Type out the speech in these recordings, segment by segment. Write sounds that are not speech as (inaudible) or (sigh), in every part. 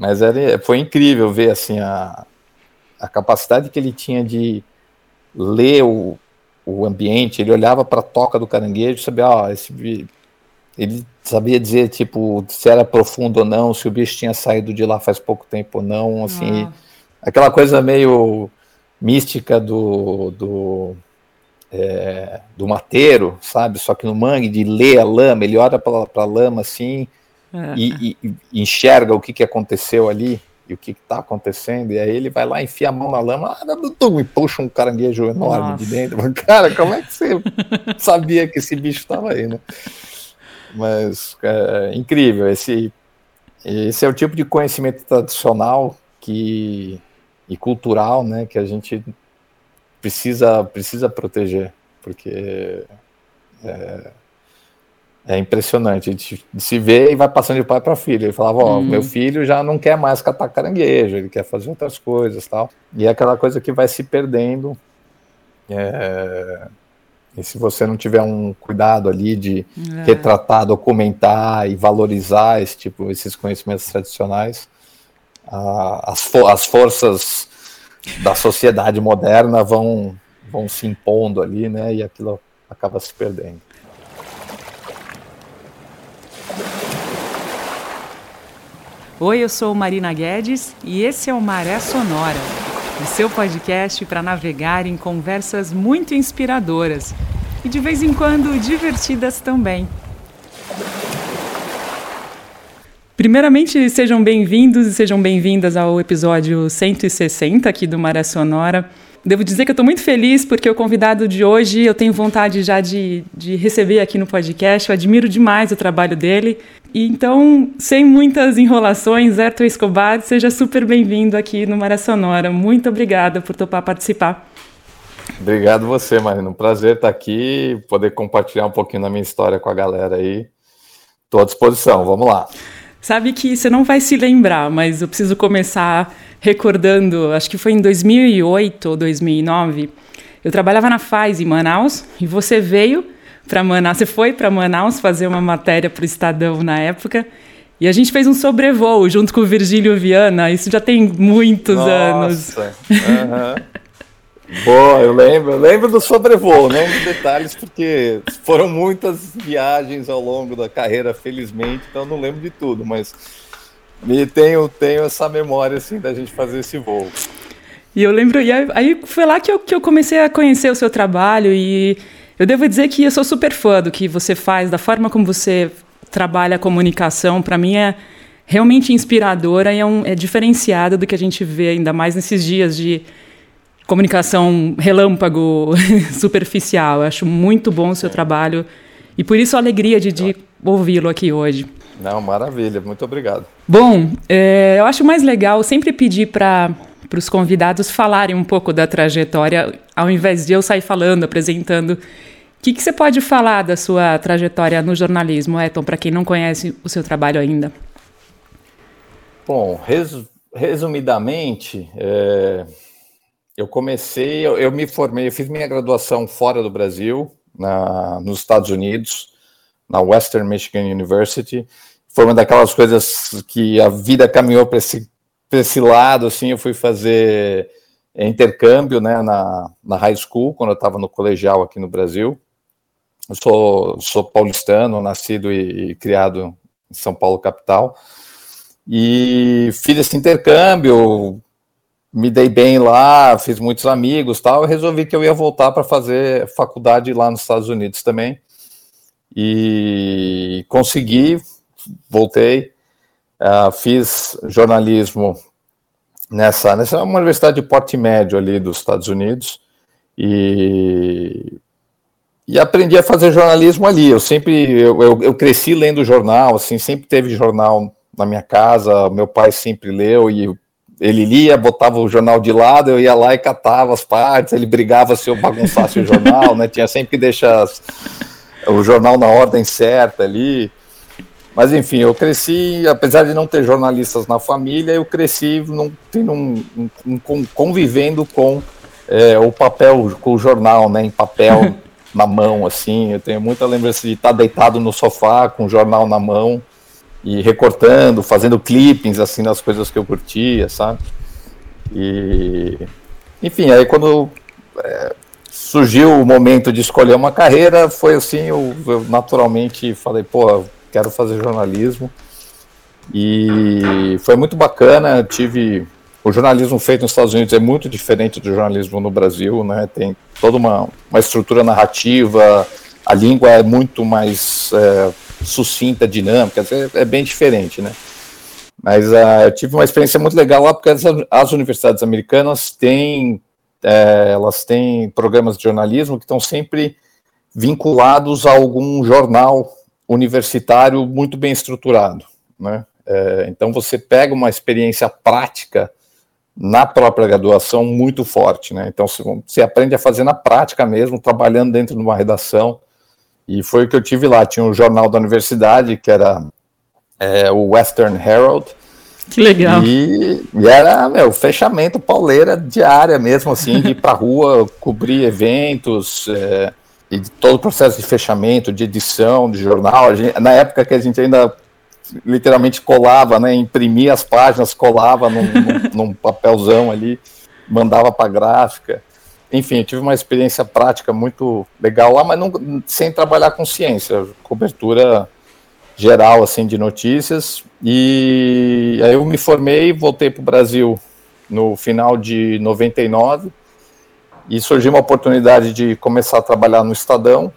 Mas era, foi incrível ver assim a, a capacidade que ele tinha de ler o, o ambiente, ele olhava para a toca do caranguejo, sabia, ó, esse, ele sabia dizer tipo se era profundo ou não, se o bicho tinha saído de lá faz pouco tempo ou não, assim, ah. aquela coisa meio mística do, do é, do mateiro, sabe? Só que no mangue, de ler a lama, ele olha para a lama assim é. e, e, e, enxerga o que, que aconteceu ali e o que está acontecendo, e aí ele vai lá, enfia a mão na lama ah, e puxa um caranguejo enorme Nossa. de dentro. Cara, como é que você (laughs) sabia que esse bicho estava aí, né? Mas é, incrível, esse, esse é o tipo de conhecimento tradicional que, e cultural né, que a gente precisa, precisa proteger, porque é, é impressionante. A gente se vê e vai passando de pai para filho. Ele falava: Ó, hum. meu filho já não quer mais catar caranguejo, ele quer fazer outras coisas tal. E é aquela coisa que vai se perdendo. É, e se você não tiver um cuidado ali de é. retratar, documentar e valorizar esse tipo, esses conhecimentos tradicionais, a, as, as forças da sociedade moderna vão, vão se impondo ali, né? E aquilo acaba se perdendo. Oi, eu sou Marina Guedes e esse é o Maré Sonora, o seu podcast para navegar em conversas muito inspiradoras e de vez em quando divertidas também. Primeiramente, sejam bem-vindos e sejam bem-vindas ao episódio 160 aqui do Maré Sonora. Devo dizer que eu estou muito feliz porque o convidado de hoje eu tenho vontade já de, de receber aqui no podcast. Eu admiro demais o trabalho dele. Então, sem muitas enrolações, Herto Escobar, seja super bem-vindo aqui no Maré Sonora. Muito obrigada por topar participar. Obrigado você, Marina. Um prazer estar aqui, poder compartilhar um pouquinho da minha história com a galera aí. Estou à disposição, vamos lá. Sabe que você não vai se lembrar, mas eu preciso começar recordando, acho que foi em 2008 ou 2009. Eu trabalhava na FAS em Manaus e você veio para Manaus, você foi para Manaus fazer uma matéria para o Estadão na época. E a gente fez um sobrevoo junto com o Virgílio Viana, isso já tem muitos Nossa. anos. Uhum. Boa, eu lembro, eu lembro do sobrevoo, não dos detalhes, porque foram muitas viagens ao longo da carreira, felizmente, então não lembro de tudo, mas me tenho, tenho essa memória assim da gente fazer esse voo. E eu lembro, e aí foi lá que eu, que eu comecei a conhecer o seu trabalho e eu devo dizer que eu sou super fã do que você faz, da forma como você trabalha a comunicação, para mim é realmente inspiradora e é, um, é diferenciada do que a gente vê ainda mais nesses dias de comunicação relâmpago, (laughs) superficial. Eu acho muito bom o seu é. trabalho e por isso a alegria de, de ouvi-lo aqui hoje. Não, maravilha, muito obrigado. Bom, é, eu acho mais legal sempre pedir para para os convidados falarem um pouco da trajetória, ao invés de eu sair falando, apresentando. O que, que você pode falar da sua trajetória no jornalismo, Eton, para quem não conhece o seu trabalho ainda? Bom, res, resumidamente, é, eu comecei, eu, eu, me formei, eu fiz minha graduação fora do Brasil, na, nos Estados Unidos, na Western Michigan University. Foi uma daquelas coisas que a vida caminhou para esse, esse lado, assim, eu fui fazer intercâmbio né, na, na high school, quando eu estava no colegial aqui no Brasil. Eu sou, sou paulistano, nascido e, e criado em São Paulo, capital. E fiz esse intercâmbio, me dei bem lá, fiz muitos amigos tal, resolvi que eu ia voltar para fazer faculdade lá nos Estados Unidos também. E consegui, voltei, uh, fiz jornalismo nessa, nessa uma universidade de porte médio ali dos Estados Unidos e, e aprendi a fazer jornalismo ali. Eu sempre, eu, eu, eu cresci lendo jornal, assim, sempre teve jornal na minha casa, meu pai sempre leu e ele lia, botava o jornal de lado, eu ia lá e catava as partes, ele brigava se eu bagunçasse o jornal, né? Tinha sempre que deixar as, o jornal na ordem certa ali. Mas enfim, eu cresci, apesar de não ter jornalistas na família, eu cresci num, num, num, convivendo com é, o papel, com o jornal, né? Em papel (laughs) na mão, assim. Eu tenho muita lembrança de estar deitado no sofá com o jornal na mão e recortando, fazendo clippings assim nas coisas que eu curtia, sabe? E enfim, aí quando é, surgiu o momento de escolher uma carreira, foi assim, eu, eu naturalmente falei, pô, quero fazer jornalismo. E foi muito bacana, tive o jornalismo feito nos Estados Unidos é muito diferente do jornalismo no Brasil, né? Tem toda uma, uma estrutura narrativa, a língua é muito mais é, sucinta, dinâmica, é, é, bem diferente, né? Mas uh, eu tive uma experiência muito legal lá porque as, as universidades americanas têm é, elas têm programas de jornalismo que estão sempre vinculados a algum jornal universitário muito bem estruturado, né? É, então você pega uma experiência prática na própria graduação muito forte, né? Então você aprende a fazer na prática mesmo, trabalhando dentro de uma redação. E foi o que eu tive lá. Tinha um jornal da universidade que era é, o Western Herald. Que legal. E, e era meu, fechamento pauleira diária mesmo, assim, de ir para rua, cobrir eventos. É, e todo o processo de fechamento, de edição, de jornal. Gente, na época que a gente ainda literalmente colava, né? Imprimia as páginas, colava num, num, num papelzão ali, mandava para gráfica. Enfim, eu tive uma experiência prática muito legal lá, mas não, sem trabalhar com ciência, cobertura geral assim de notícias. E aí eu me formei, voltei para o Brasil no final de 99 e surgiu uma oportunidade de começar a trabalhar no Estadão.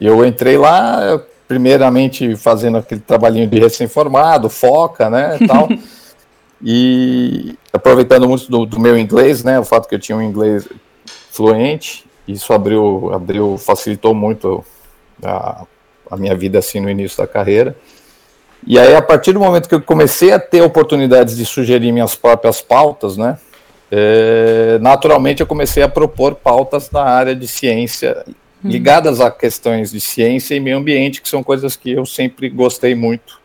Eu entrei lá, primeiramente fazendo aquele trabalhinho de recém-formado, foca, né, tal, (laughs) e aproveitando muito do, do, meu inglês, né, o fato que eu tinha um inglês fluente, isso abriu, abriu, facilitou muito a, a minha vida assim no início da carreira. E aí, a partir do momento que eu comecei a ter oportunidades de sugerir minhas próprias pautas, né, é, naturalmente eu comecei a propor pautas na área de ciência Uhum. ligadas a questões de ciência e meio ambiente, que são coisas que eu sempre gostei muito,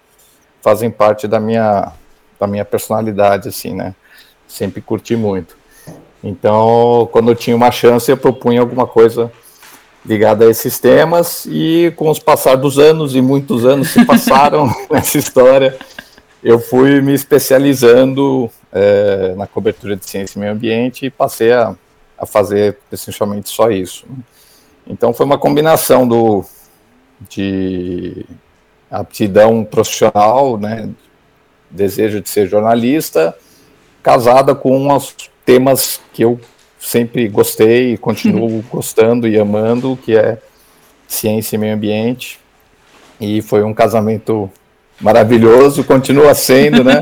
fazem parte da minha, da minha personalidade, assim, né? Sempre curti muito. Então, quando eu tinha uma chance, eu propunha alguma coisa ligada a esses temas, e com os passar dos anos, e muitos anos se passaram (laughs) nessa história, eu fui me especializando é, na cobertura de ciência e meio ambiente e passei a, a fazer essencialmente só isso. Então foi uma combinação do de aptidão profissional, né, desejo de ser jornalista, casada com os temas que eu sempre gostei e continuo uhum. gostando e amando, que é ciência e meio ambiente. E foi um casamento maravilhoso, continua sendo, né?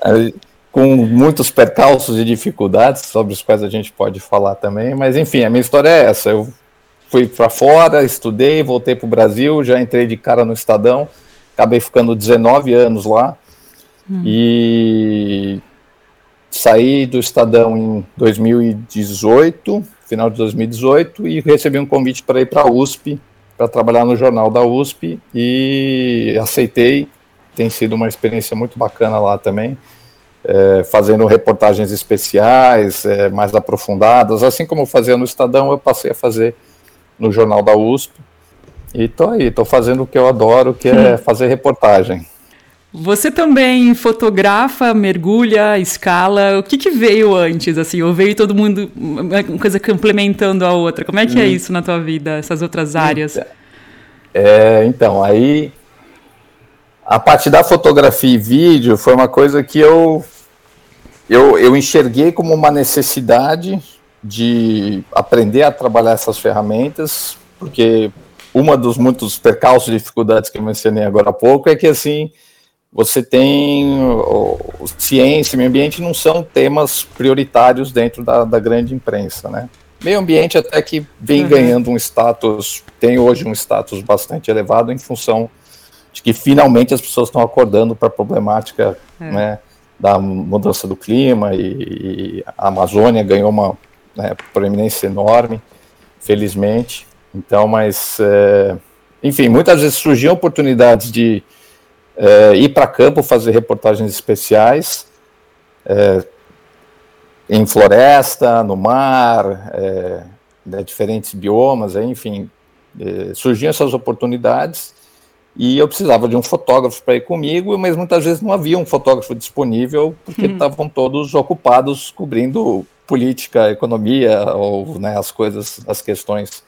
(laughs) com muitos percalços e dificuldades, sobre os quais a gente pode falar também, mas enfim, a minha história é essa. Eu fui para fora, estudei, voltei para o Brasil, já entrei de cara no Estadão, acabei ficando 19 anos lá hum. e saí do Estadão em 2018, final de 2018, e recebi um convite para ir para a USP, para trabalhar no jornal da USP e aceitei. Tem sido uma experiência muito bacana lá também. É, fazendo reportagens especiais, é, mais aprofundadas, assim como eu fazia no Estadão, eu passei a fazer no jornal da USP. E tô aí, tô fazendo o que eu adoro, que é hum. fazer reportagem. Você também fotografa, mergulha, escala. O que, que veio antes, assim? Ou veio todo mundo, uma coisa complementando a outra? Como é que é hum. é isso na tua vida, essas outras áreas? É, então, aí a parte da fotografia e vídeo foi uma coisa que eu, eu, eu enxerguei como uma necessidade de aprender a trabalhar essas ferramentas, porque uma dos muitos percalços e dificuldades que eu mencionei agora há pouco é que assim você tem o, ciência e meio ambiente não são temas prioritários dentro da, da grande imprensa, né? Meio ambiente até que vem uhum. ganhando um status, tem hoje um status bastante elevado em função de que finalmente as pessoas estão acordando para a problemática, é. né, da mudança do clima e, e a Amazônia ganhou uma né, proeminência enorme, felizmente. Então, mas, é, enfim, muitas vezes surgiam oportunidades de é, ir para campo fazer reportagens especiais é, em floresta, no mar, é, né, diferentes biomas, enfim, é, surgiam essas oportunidades e eu precisava de um fotógrafo para ir comigo, mas muitas vezes não havia um fotógrafo disponível, porque hum. estavam todos ocupados cobrindo política, economia, ou né, as coisas, as questões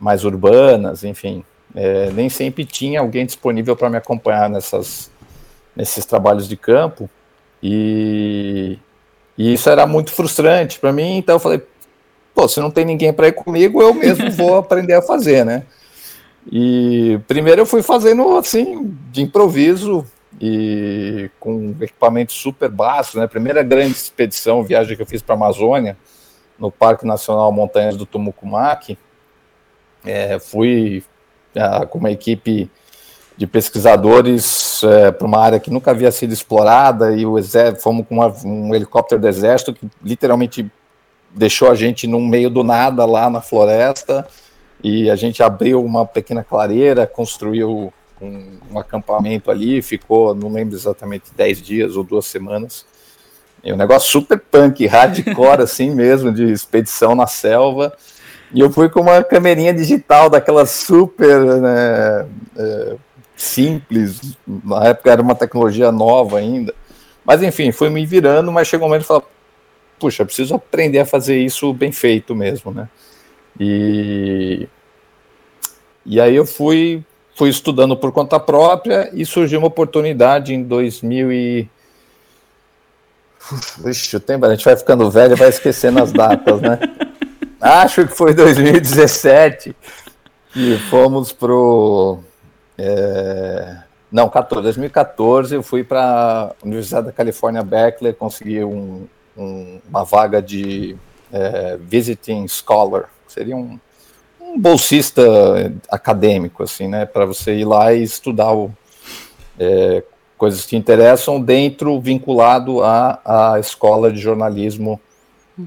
mais urbanas, enfim. É, nem sempre tinha alguém disponível para me acompanhar nessas, nesses trabalhos de campo, e, e isso era muito frustrante para mim, então eu falei, pô, se não tem ninguém para ir comigo, eu mesmo vou (laughs) aprender a fazer, né? E primeiro eu fui fazendo assim, de improviso e com equipamento super básico, né? Primeira grande expedição, viagem que eu fiz para a Amazônia, no Parque Nacional Montanhas do Tumucumaque, é, fui com uma equipe de pesquisadores é, para uma área que nunca havia sido explorada e o exército, fomos com uma, um helicóptero do exército que literalmente deixou a gente no meio do nada lá na floresta e a gente abriu uma pequena clareira, construiu um, um acampamento ali, ficou, não lembro exatamente, 10 dias ou duas semanas. E um negócio super punk, hardcore (laughs) assim mesmo, de expedição na selva. E eu fui com uma camerinha digital daquela super né, é, simples, na época era uma tecnologia nova ainda. Mas enfim, fui me virando, mas chegou um momento e falei, puxa, preciso aprender a fazer isso bem feito mesmo, né? E, e aí eu fui, fui estudando por conta própria e surgiu uma oportunidade em 2000 e... Ixi, o tempo, a gente vai ficando velho vai esquecendo as datas, né? (laughs) Acho que foi 2017 e fomos pro... É... Não, 14, 2014 eu fui para a Universidade da Califórnia Berkeley, consegui um, um, uma vaga de é, visiting scholar, seria um, um, bolsista acadêmico, assim, né, para você ir lá e estudar o, é, coisas que te interessam dentro, vinculado à escola de jornalismo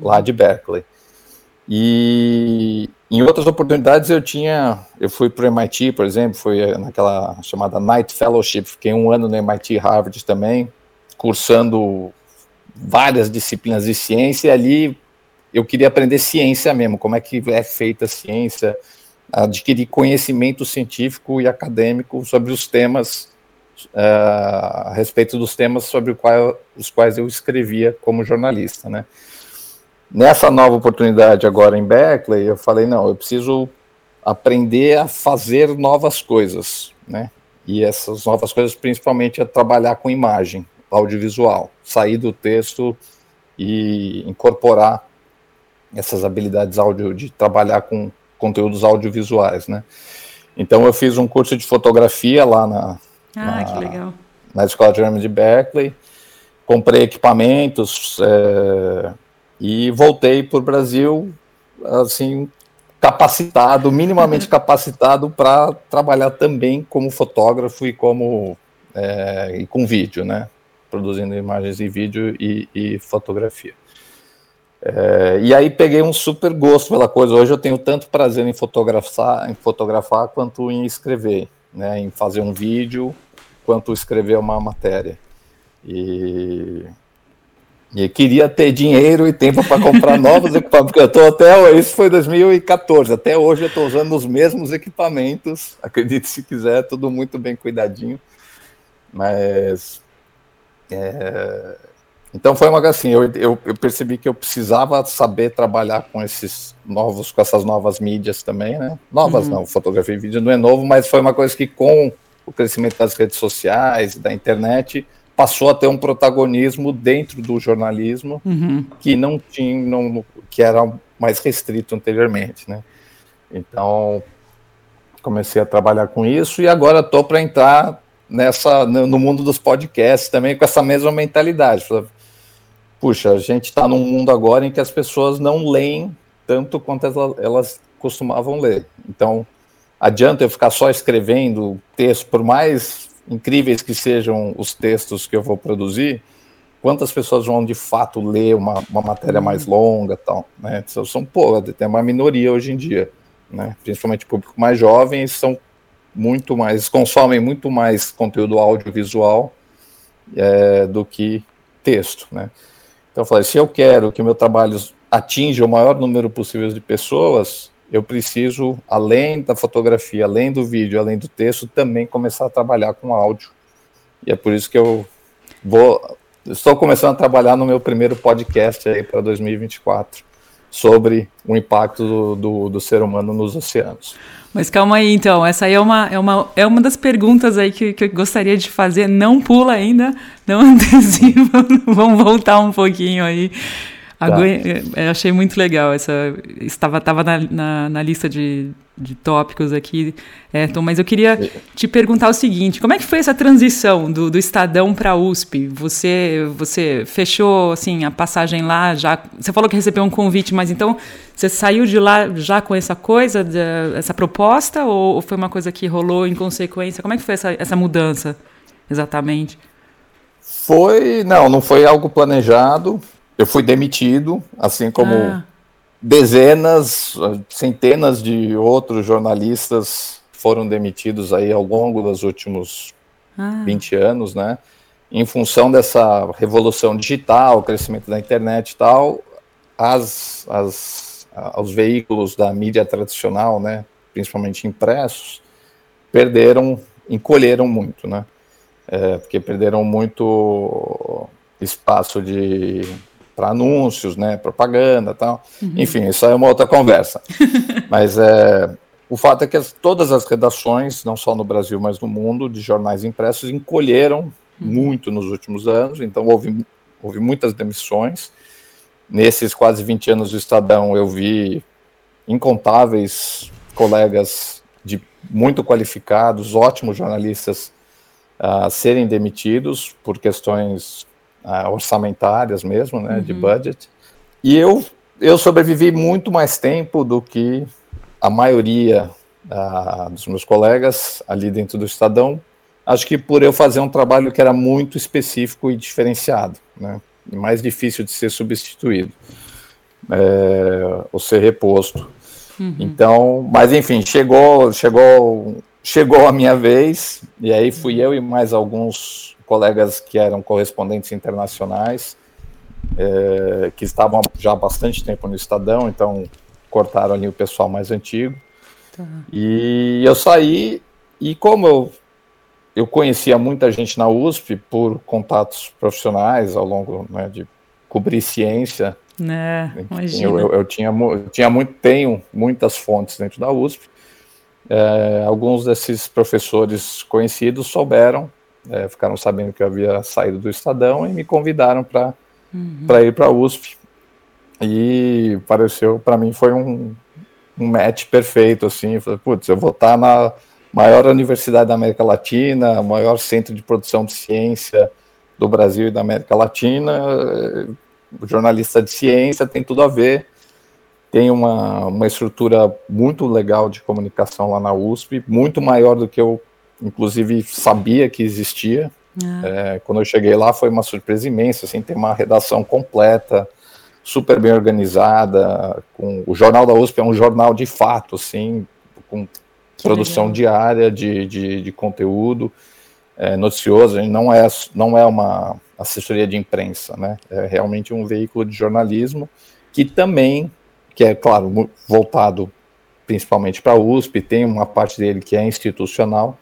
lá de Berkeley. E em outras oportunidades eu tinha, eu fui para o MIT, por exemplo, fui naquela chamada Night Fellowship, fiquei um ano no MIT Harvard também, cursando várias disciplinas de ciência e ali eu queria aprender ciência mesmo, como é que é feita a ciência, adquirir conhecimento científico e acadêmico sobre os temas, uh, a respeito dos temas sobre qual, os quais eu escrevia como jornalista, né. Nessa nova oportunidade agora em Berkeley, eu falei, não, eu preciso aprender a fazer novas coisas, né, e essas novas coisas principalmente é trabalhar com imagem, audiovisual, sair do texto e incorporar essas habilidades áudio de trabalhar com conteúdos audiovisuais, né? Então eu fiz um curso de fotografia lá na, ah, na, na Escola de de Berkeley, comprei equipamentos é, e voltei para o Brasil assim capacitado, minimamente (laughs) capacitado para trabalhar também como fotógrafo e como é, e com vídeo, né? produzindo imagens e vídeo e, e fotografia. É, e aí peguei um super gosto pela coisa. Hoje eu tenho tanto prazer em fotografar, em fotografar quanto em escrever, né, em fazer um vídeo, quanto escrever uma matéria. E, e queria ter dinheiro e tempo para comprar (laughs) novos equipamentos, porque eu estou até isso foi 2014, até hoje eu estou usando os mesmos equipamentos. (laughs) Acredite se quiser, tudo muito bem cuidadinho. Mas é, então foi uma assim, eu, eu, eu, percebi que eu precisava saber trabalhar com esses novos, com essas novas mídias também, né? Novas uhum. não, fotografia e vídeo não é novo, mas foi uma coisa que com o crescimento das redes sociais, da internet, passou a ter um protagonismo dentro do jornalismo uhum. que não tinha, não, que era mais restrito anteriormente, né? Então comecei a trabalhar com isso e agora estou para entrar nessa no mundo dos podcasts também com essa mesma mentalidade. Puxa, a gente está num mundo agora em que as pessoas não leem tanto quanto elas, elas costumavam ler. Então, adianta eu ficar só escrevendo texto, por mais incríveis que sejam os textos que eu vou produzir, quantas pessoas vão de fato ler uma, uma matéria mais longa tal, né? São, são pô, tem uma minoria hoje em dia, né? Principalmente o público mais jovem, são muito mais, consomem muito mais conteúdo audiovisual é, do que texto, né? Então eu falei, se eu quero que meu trabalho atinja o maior número possível de pessoas, eu preciso, além da fotografia, além do vídeo, além do texto, também começar a trabalhar com áudio. E é por isso que eu vou. Estou começando a trabalhar no meu primeiro podcast aí para 2024 sobre o impacto do, do, do, ser humano nos oceanos. Mas calma aí, então. Essa aí é uma, é uma, é uma das perguntas aí que, que eu gostaria de fazer. Não pula ainda, não (laughs) antecipa. Vamos voltar um pouquinho aí. Tá. Eu achei muito legal essa. Estava, estava na, na, na lista de, de tópicos aqui, Ayrton, mas eu queria te perguntar o seguinte: como é que foi essa transição do, do Estadão para a USP? Você, você fechou assim a passagem lá já? Você falou que recebeu um convite, mas então você saiu de lá já com essa coisa, de, essa proposta, ou, ou, foi uma coisa que rolou em consequência? Como é que foi essa, essa mudança exatamente? Foi, não, não foi algo planejado eu fui demitido, assim como ah. dezenas, centenas de outros jornalistas foram demitidos aí ao longo dos últimos ah. 20 anos, né? Em função dessa revolução digital, crescimento da internet e tal, as, as, os veículos da mídia tradicional, né, principalmente impressos, perderam, encolheram muito, né? É, porque perderam muito espaço de para anúncios, né, propaganda, tal. Uhum. Enfim, isso é uma outra conversa. (laughs) mas é, o fato é que as, todas as redações, não só no Brasil, mas no mundo, de jornais impressos, encolheram uhum. muito nos últimos anos. Então houve houve muitas demissões. Nesses quase 20 anos do Estadão, eu vi incontáveis colegas de muito qualificados, ótimos jornalistas, uh, serem demitidos por questões uh, orçamentárias mesmo, né, uhum. de budget. E eu, eu sobrevivi muito mais tempo do que a maioria uh, dos meus colegas ali dentro do Estadão. Acho que por eu fazer um trabalho que era muito específico e diferenciado, né, e mais difícil de ser substituído é, ou ser reposto. Uhum. Então, mas enfim, chegou, chegou, chegou a minha vez e aí fui eu e mais alguns colegas que eram correspondentes internacionais, é, que estavam já há bastante tempo no Estadão, então cortaram ali o pessoal mais antigo. Tá. E eu saí, e como eu, eu conhecia muita gente na USP por contatos profissionais ao longo né, de cobrir ciência, né, eu, eu, eu, tinha, eu tinha muito, tenho muitas fontes dentro da USP. É, alguns desses professores conhecidos souberam é, ficaram sabendo que eu havia saído do Estadão e me convidaram para uhum. ir para a USP. E pareceu, para mim, foi um, um match perfeito, assim, eu falei, putz, eu vou estar tá na maior universidade da América Latina, maior centro de produção de ciência do Brasil e da América Latina, jornalista de ciência tem tudo a ver, tem uma, uma estrutura muito legal de comunicação lá na USP, muito maior do que eu inclusive sabia que existia. Ah. É, quando eu cheguei lá foi uma surpresa imensa, assim, tem uma redação completa, super bem organizada, com o Jornal da USP é um jornal de fato, assim, com que produção legal. diária de, de, de conteúdo é, noticioso, não é, não é uma assessoria de imprensa, né, é realmente um veículo de jornalismo que também, que é, claro, voltado principalmente para a USP, tem uma parte dele que é institucional,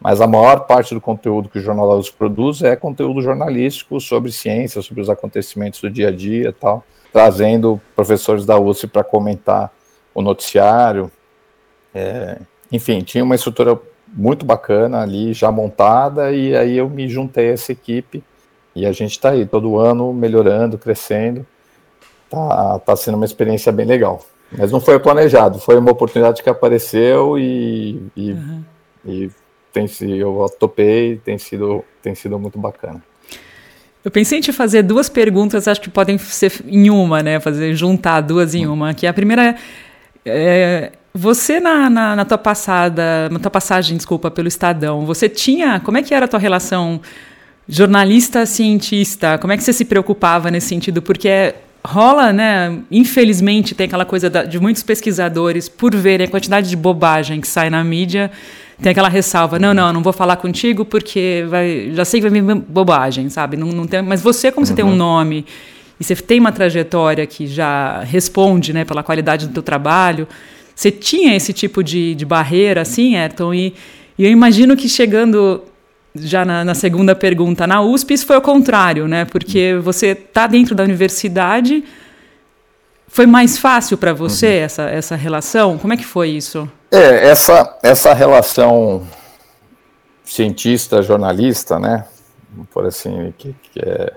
mas a maior parte do conteúdo que o Jornal da USP produz é conteúdo jornalístico sobre ciência, sobre os acontecimentos do dia a dia tal, trazendo professores da USP para comentar o noticiário. É, enfim, tinha uma estrutura muito bacana ali, já montada, e aí eu me juntei a essa equipe e a gente está aí todo ano melhorando, crescendo. Tá, tá sendo uma experiência bem legal. Mas não foi planejado, foi uma oportunidade que apareceu e, e, uhum. e tem sido, eu topei, tem sido, tem sido muito bacana. Eu pensei em te fazer duas perguntas, acho que podem ser em uma, né? Fazer juntar duas em uma. Que a primeira é, é você na, na, na, tua passada, na tua passagem, desculpa, pelo Estadão, você tinha, como é que era a tua relação jornalista cientista? Como é que você se preocupava nesse sentido? Porque rola, né? Infelizmente tem aquela coisa da, de muitos pesquisadores por verem a quantidade de bobagem que sai na mídia tem aquela ressalva, não, não, não vou falar contigo porque vai, já sei que vai vir bobagem, sabe? Não, não tem, mas você, como uhum. você tem um uhum. nome e você tem uma trajetória que já responde, né, pela qualidade do teu trabalho, Você tinha esse tipo de, de barreira, assim, Ayrton? E, e eu imagino que chegando já na, na, segunda pergunta, na USP, isso foi o contrário, né? Porque você está dentro da universidade. Foi mais fácil para você uhum. essa, essa relação? Como é que foi isso? É, essa, essa relação cientista-jornalista, né? Por assim, que, que é,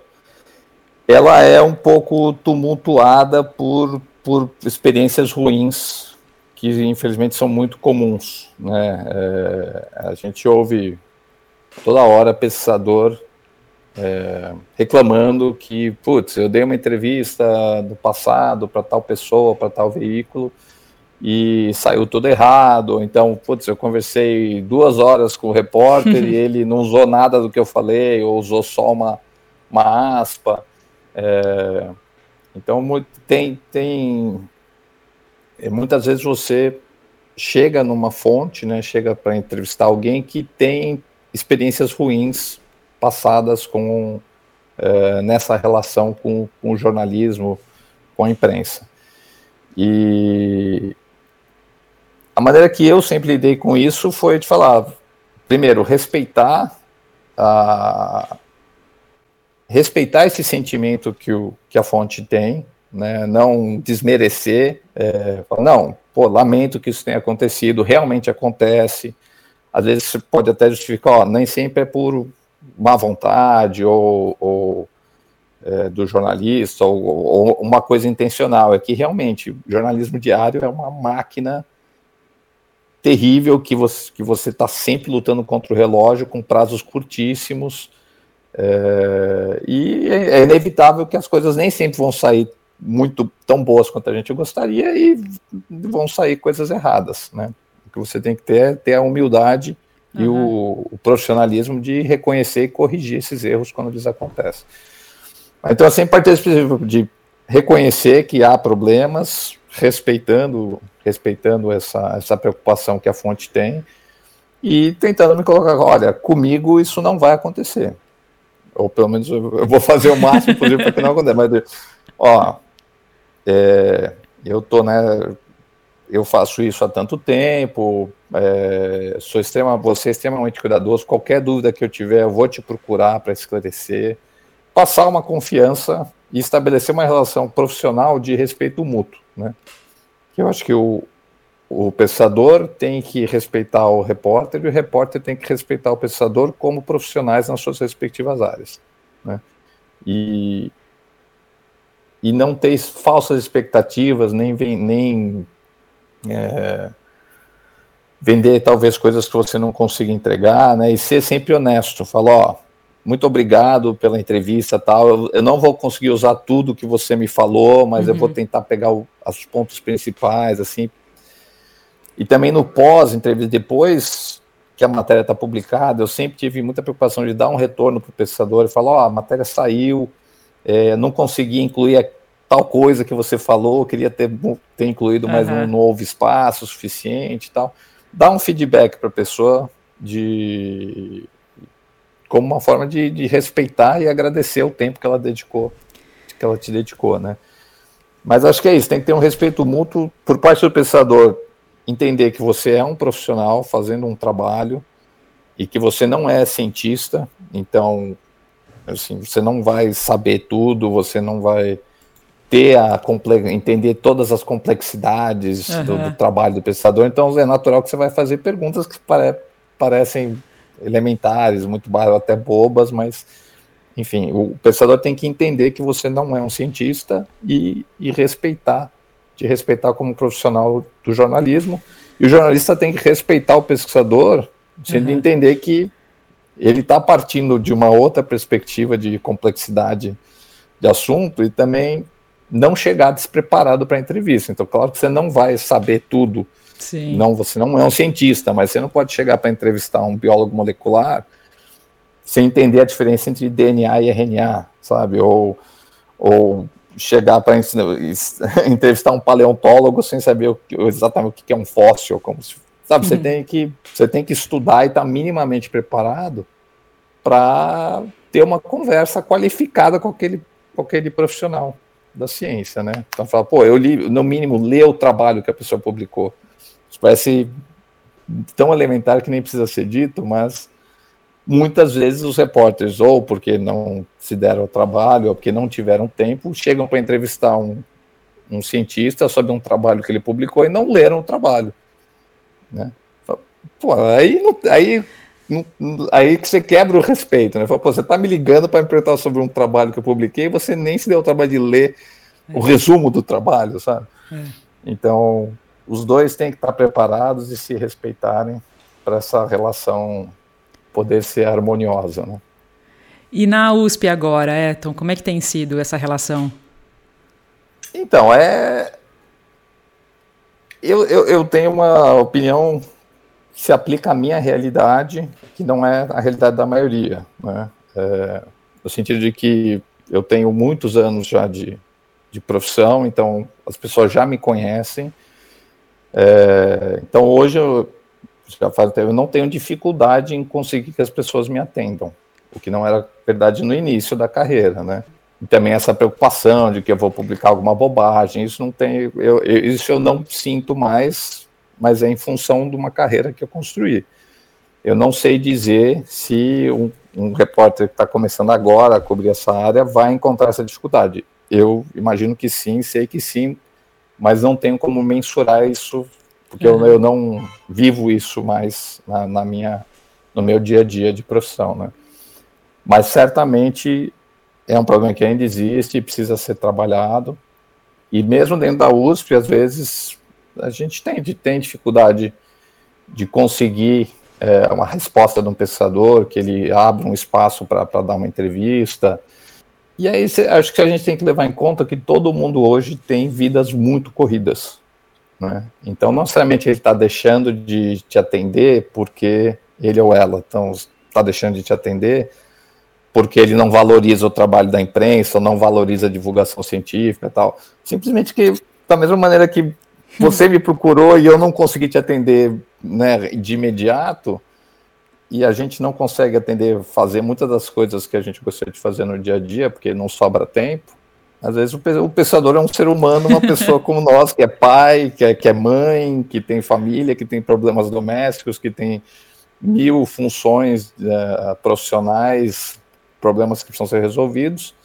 ela é um pouco tumultuada por, por experiências ruins que infelizmente são muito comuns, né? É, a gente ouve toda hora pesquisador é, reclamando que, putz, eu dei uma entrevista no passado para tal pessoa, para tal veículo, e saiu tudo errado. Então, putz, eu conversei duas horas com o repórter e (laughs) ele não usou nada do que eu falei, ou usou só uma, uma aspa. É, então, tem, tem. É, muitas vezes você chega numa fonte, né, chega para entrevistar alguém que tem experiências ruins passadas com é, nessa relação com, com o jornalismo, com a imprensa. E a maneira que eu sempre lidei com isso foi de falar, primeiro, respeitar a, respeitar esse sentimento que, o, que a fonte tem, né, não desmerecer, é, falar, não, pô, lamento que isso tenha acontecido, realmente acontece, às vezes você pode até justificar, ó, nem sempre é por má vontade ou, ou é, do jornalista ou, ou, uma coisa intencional, é que realmente jornalismo diário é uma máquina terrível que você que você está sempre lutando contra o relógio com prazos curtíssimos é, e é, é inevitável que as coisas nem sempre vão sair muito tão boas quanto a gente gostaria e vão sair coisas erradas, né? que você tem que ter é ter a humildade uhum. e o, o, profissionalismo de reconhecer e corrigir esses erros quando eles acontecem. Então, eu sempre de reconhecer que há problemas, respeitando, respeitando essa, essa preocupação que a fonte tem e tentando me colocar, olha, comigo isso não vai acontecer. Ou pelo menos eu vou fazer o máximo possível para que não aconteça. Mas, ó, é, eu tô, né, eu faço isso há tanto tempo, é, sou extrema, você é extremamente cuidadoso. Qualquer dúvida que eu tiver, eu vou te procurar para esclarecer, passar uma confiança e estabelecer uma relação profissional de respeito mútuo, né? Eu acho que o, o pesquisador tem que respeitar o repórter e o repórter tem que respeitar o pesquisador como profissionais nas suas respectivas áreas, né? E e não ter falsas expectativas, nem, nem é, vender talvez coisas que você não consiga entregar, né? E ser sempre honesto. Falar, ó, muito obrigado pela entrevista, tal. Eu, eu não vou conseguir usar tudo que você me falou, mas uhum. eu vou uhum. tentar pegar o, os pontos principais, assim. E também no pós, entrevista depois que a matéria está publicada, eu sempre tive muita preocupação de dar um retorno para o pesquisador e falar, ó, a matéria saiu, é, não consegui incluir tal coisa que você falou, queria ter, ter incluído mais uhum. um novo espaço suficiente e tal. Dá um feedback para a pessoa de como uma forma de, de, respeitar e agradecer o tempo que ela dedicou, que ela te dedicou, né? Mas acho que é isso, tem que ter um respeito mútuo por parte do pensador, entender que você é um profissional fazendo um trabalho e que você não é cientista, então assim, você não vai saber tudo, você não vai ter a entender todas as complexidades uhum. do, do, trabalho do pesquisador, então é natural que você vai fazer perguntas que pare, parecem elementares, muito até bobas, mas enfim, o pesquisador tem que entender que você não é um cientista e, e respeitar, te respeitar como profissional do jornalismo, e o jornalista tem que respeitar o pesquisador, sendo uhum. entender que ele está partindo de uma outra perspectiva de complexidade de assunto e também não chegar despreparado para a entrevista. Então, claro que você não vai saber tudo. Sim. Não, você não é um cientista, mas você não pode chegar para entrevistar um biólogo molecular sem entender a diferença entre DNA e RNA, sabe? Ou, ou chegar para (laughs) entrevistar um paleontólogo sem saber o que, exatamente o que é um fóssil, como se, sabe? Uhum. Você tem que você tem que estudar e estar tá minimamente preparado para ter uma conversa qualificada com aquele, com aquele profissional da ciência, né? Então fala, pô, eu li, no mínimo, ler o trabalho que a pessoa publicou. Parece tão elementar que nem precisa ser dito, mas muitas vezes os repórteres, ou porque não se deram o trabalho, ou porque não tiveram tempo, chegam para entrevistar um, um cientista sobre um trabalho que ele publicou e não leram o trabalho. Né? Pô, aí, aí, aí que você quebra o respeito, né? Fala, Pô, você está me ligando para me perguntar sobre um trabalho que eu publiquei e você nem se deu o trabalho de ler é. o resumo do trabalho, sabe? É. Então, os dois têm que estar preparados e se respeitarem para essa relação poder ser harmoniosa, né? E na USP agora, Eton, como é que tem sido essa relação? Então, é. Eu, eu, eu tenho uma opinião que se aplica à minha realidade, que não é a realidade da maioria, né? É, no sentido de que eu tenho muitos anos já de, de profissão, então as pessoas já me conhecem. É, então hoje eu já faz eu não tenho dificuldade em conseguir que as pessoas me atendam, o que não era verdade no início da carreira, né? E também essa preocupação de que eu vou publicar alguma bobagem, isso não tem, eu, eu, isso eu não sinto mais, mas é em função de uma carreira que eu construí. Eu não sei dizer se um, um repórter que está começando agora a cobrir essa área vai encontrar essa dificuldade. Eu imagino que sim, sei que sim, mas não tenho como mensurar isso porque uhum. eu, eu não vivo isso mais na, na, minha, no meu dia a dia de profissão, né? Mas certamente é um problema que ainda existe e precisa ser trabalhado. E mesmo dentro da USP, às vezes, a gente tem, tem dificuldade de conseguir é, uma resposta de um pesquisador, que ele abra um espaço para dar uma entrevista. E aí, acho que a gente tem que levar em conta que todo mundo hoje tem vidas muito corridas. Né? Então, não necessariamente ele está deixando de te atender porque ele ou ela está deixando de te atender porque ele não valoriza o trabalho da imprensa, ou não valoriza a divulgação científica e tal. Simplesmente que, da mesma maneira que você me procurou e eu não consegui te atender né, de imediato, e a gente não consegue atender, fazer muitas das coisas que a gente gostaria de fazer no dia a dia, porque não sobra tempo, às vezes o, pensador é um ser humano, uma pessoa (laughs) como nós, que é pai, que é, que é mãe, que tem família, que tem problemas domésticos, que tem mil funções uh, profissionais, problemas que precisam ser resolvidos,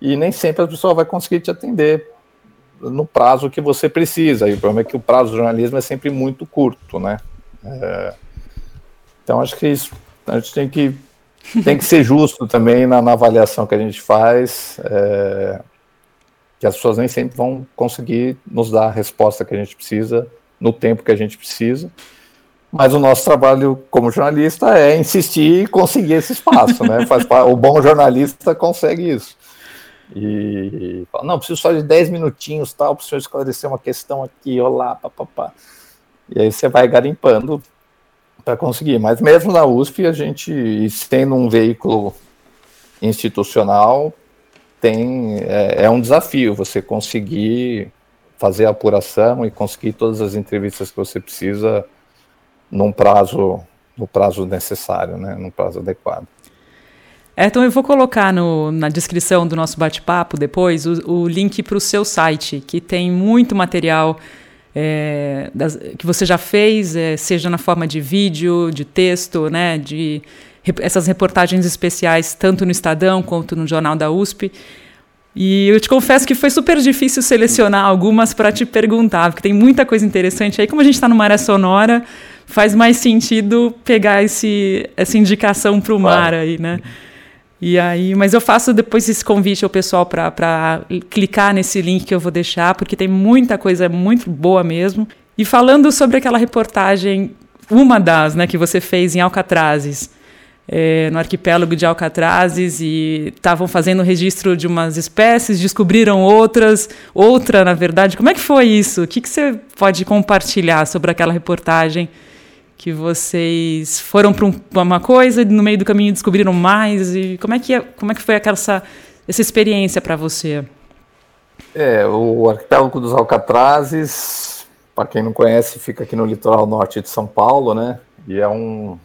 e nem sempre a pessoa vai conseguir te atender no prazo que você precisa. E o problema é que o prazo do jornalismo é sempre muito curto, né? É, então acho que isso, a gente tem que tem que ser justo também na, na avaliação que a gente faz. É, que as pessoas nem sempre vão conseguir nos dar a resposta que a gente precisa no tempo que a gente precisa. Mas o nosso trabalho como jornalista é insistir e conseguir esse espaço, né? (laughs) Faz, o bom jornalista consegue isso. E fala, não, preciso só de 10 minutinhos, tal, para o senhor esclarecer uma questão aqui, olá, papapá. E aí você vai garimpando para conseguir. Mas mesmo na USP, a gente, tendo um veículo institucional, tem é, é um desafio você conseguir fazer a apuração e conseguir todas as entrevistas que você precisa num prazo no prazo necessário, né, num prazo adequado. É, então eu vou colocar no, na descrição do nosso bate-papo depois o, o link para o seu site, que tem muito material é, das, que você já fez, é, seja na forma de vídeo, de texto, né, de essas reportagens especiais, tanto no Estadão quanto no Jornal da USP. E eu te confesso que foi super difícil selecionar algumas para te perguntar, porque tem muita coisa interessante. Aí, como a gente está numa área sonora, faz mais sentido pegar esse, essa indicação para o mar aí, né? E aí, mas eu faço depois esse convite ao pessoal para clicar nesse link que eu vou deixar, porque tem muita coisa muito boa mesmo. E falando sobre aquela reportagem, uma das, né, que você fez em Alcatrazes, é, no arquipélago de Alcatrazes e estavam fazendo registro de umas espécies, descobriram outras, outra, na verdade. Como é que foi isso? O que, que você pode compartilhar sobre aquela reportagem que vocês foram para um, uma coisa e no meio do caminho descobriram mais? E como é que, é, como é que foi aquela, essa, essa experiência para você? É, o arquipélago dos Alcatrazes, para quem não conhece, fica aqui no litoral norte de São Paulo, né? E é um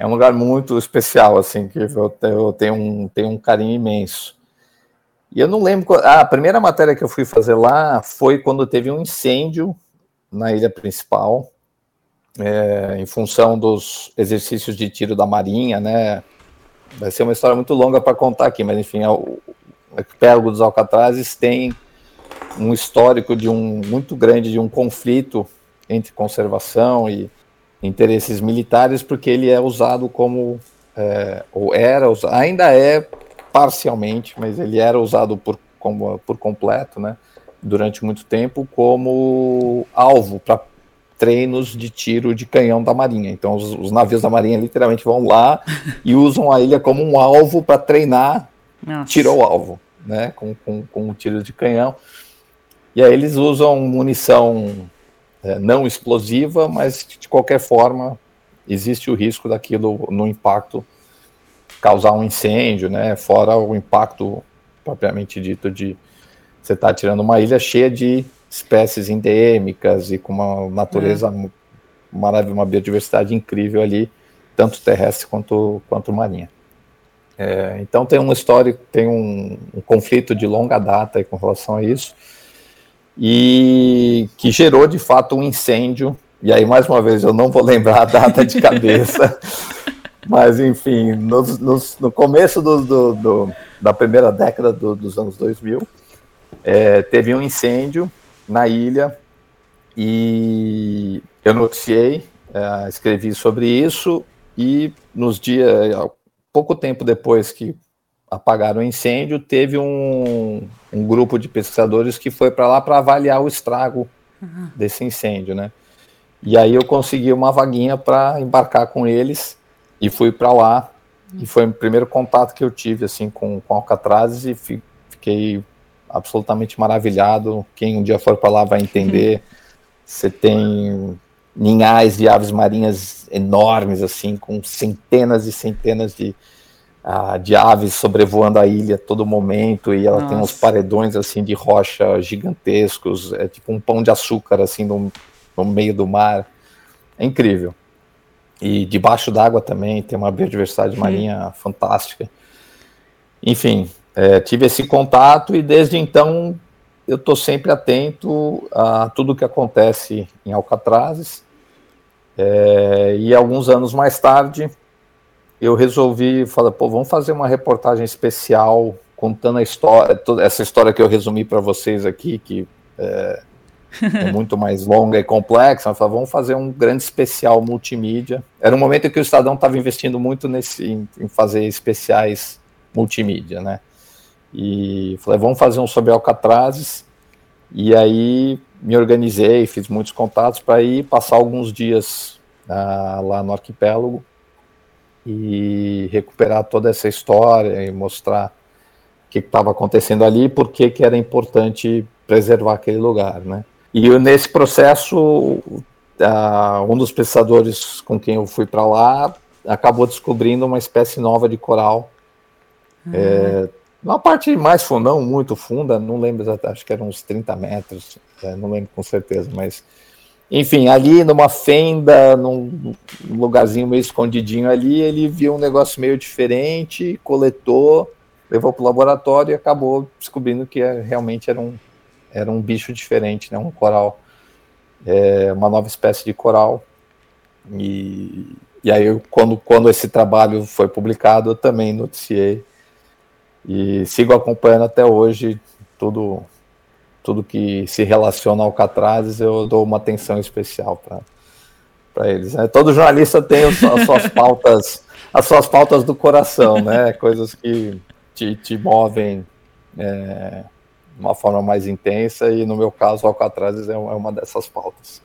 é um lugar muito especial, assim, que eu, eu tenho, um, tenho um carinho imenso. E eu não lembro. Ah, a primeira matéria que eu fui fazer lá foi quando teve um incêndio na ilha principal, é, em função dos exercícios de tiro da Marinha, né? Vai ser uma história muito longa para contar aqui, mas enfim, o, arquipélago dos Alcatrazes tem um histórico de um muito grande de um conflito entre conservação e interesses militares, porque ele é usado como é, ou era ainda é parcialmente, mas ele era usado por como, por completo, né? Durante muito tempo como alvo para treinos de tiro de canhão da Marinha. Então, os, os, navios da Marinha literalmente vão lá (laughs) e usam a ilha como um alvo para treinar tiro ao alvo, né? Com, com, com tiro de canhão. E aí eles usam munição é, não explosiva, mas de qualquer forma existe o risco daquilo no impacto causar um incêndio, né? Fora o impacto propriamente dito de você estar tá tirando uma ilha cheia de espécies endêmicas e com uma natureza é. maravilhosa, uma biodiversidade incrível ali, tanto terrestre quanto, quanto marinha. É, então tem uma história, tem um, um, conflito de longa data com relação a isso, e que gerou de fato um incêndio. E aí, mais uma vez, eu não vou lembrar a data de cabeça, (laughs) mas enfim, no, no, no começo do, do, do, da primeira década dos anos 2000, é, teve um incêndio na ilha e eu noticiei, uh, escrevi sobre isso e nos dias, pouco tempo depois que apagaram o incêndio, teve um, um grupo de pesquisadores que foi para lá para avaliar o estrago uhum. desse incêndio, né? E aí eu consegui uma vaguinha para embarcar com eles e fui para lá e foi o primeiro contato que eu tive assim com, com Alcatraz e fiquei absolutamente maravilhado. Quem um dia for para lá vai entender. Você tem ninhais de aves marinhas enormes, assim, com centenas e centenas de, uh, de aves sobrevoando a ilha a todo momento, e ela Nossa. tem uns paredões, assim, de rocha gigantescos, é tipo um pão de açúcar, assim, no, no meio do mar. É incrível. E debaixo d'água também tem uma biodiversidade marinha fantástica. Enfim, é, tive esse contato e desde então eu estou sempre atento a tudo que acontece em Alcatrazes. É, e alguns anos mais tarde eu resolvi falar, pô, vamos fazer uma reportagem especial contando a história, toda essa história que eu resumi para vocês aqui, que é, é, (laughs) muito mais longa e complexa. Falei, vamos fazer um grande especial multimídia. Era um momento em que o Estadão estava investindo muito nesse, em, em fazer especiais multimídia, né? E falei, vamos fazer um sobre Alcatrazes. E aí me organizei, fiz muitos contatos para ir passar alguns dias uh, lá no arquipélago e recuperar toda essa história e mostrar o que estava acontecendo ali e por que, que era importante preservar aquele lugar, né? E eu, nesse processo, uh, um dos pesquisadores com quem eu fui para lá acabou descobrindo uma espécie nova de coral uhum. é, uma parte mais funda, não muito funda, não lembro exatamente, acho que eram uns 30 metros, é, não lembro com certeza, mas enfim, ali numa fenda, num lugarzinho meio escondidinho ali, ele viu um negócio meio diferente, coletou, levou para o laboratório e acabou descobrindo que é, realmente era um, era um bicho diferente, né, um coral, é, uma nova espécie de coral. E, e aí, quando, quando esse trabalho foi publicado, eu também noticiei e sigo acompanhando até hoje tudo tudo que se relaciona ao Alcatrazes, eu dou uma atenção especial para eles. Né? Todo jornalista tem as suas (laughs) pautas, as suas pautas do coração, né? Coisas que te, te movem é, de uma forma mais intensa, e no meu caso, o Alcatrazes é, é uma dessas pautas.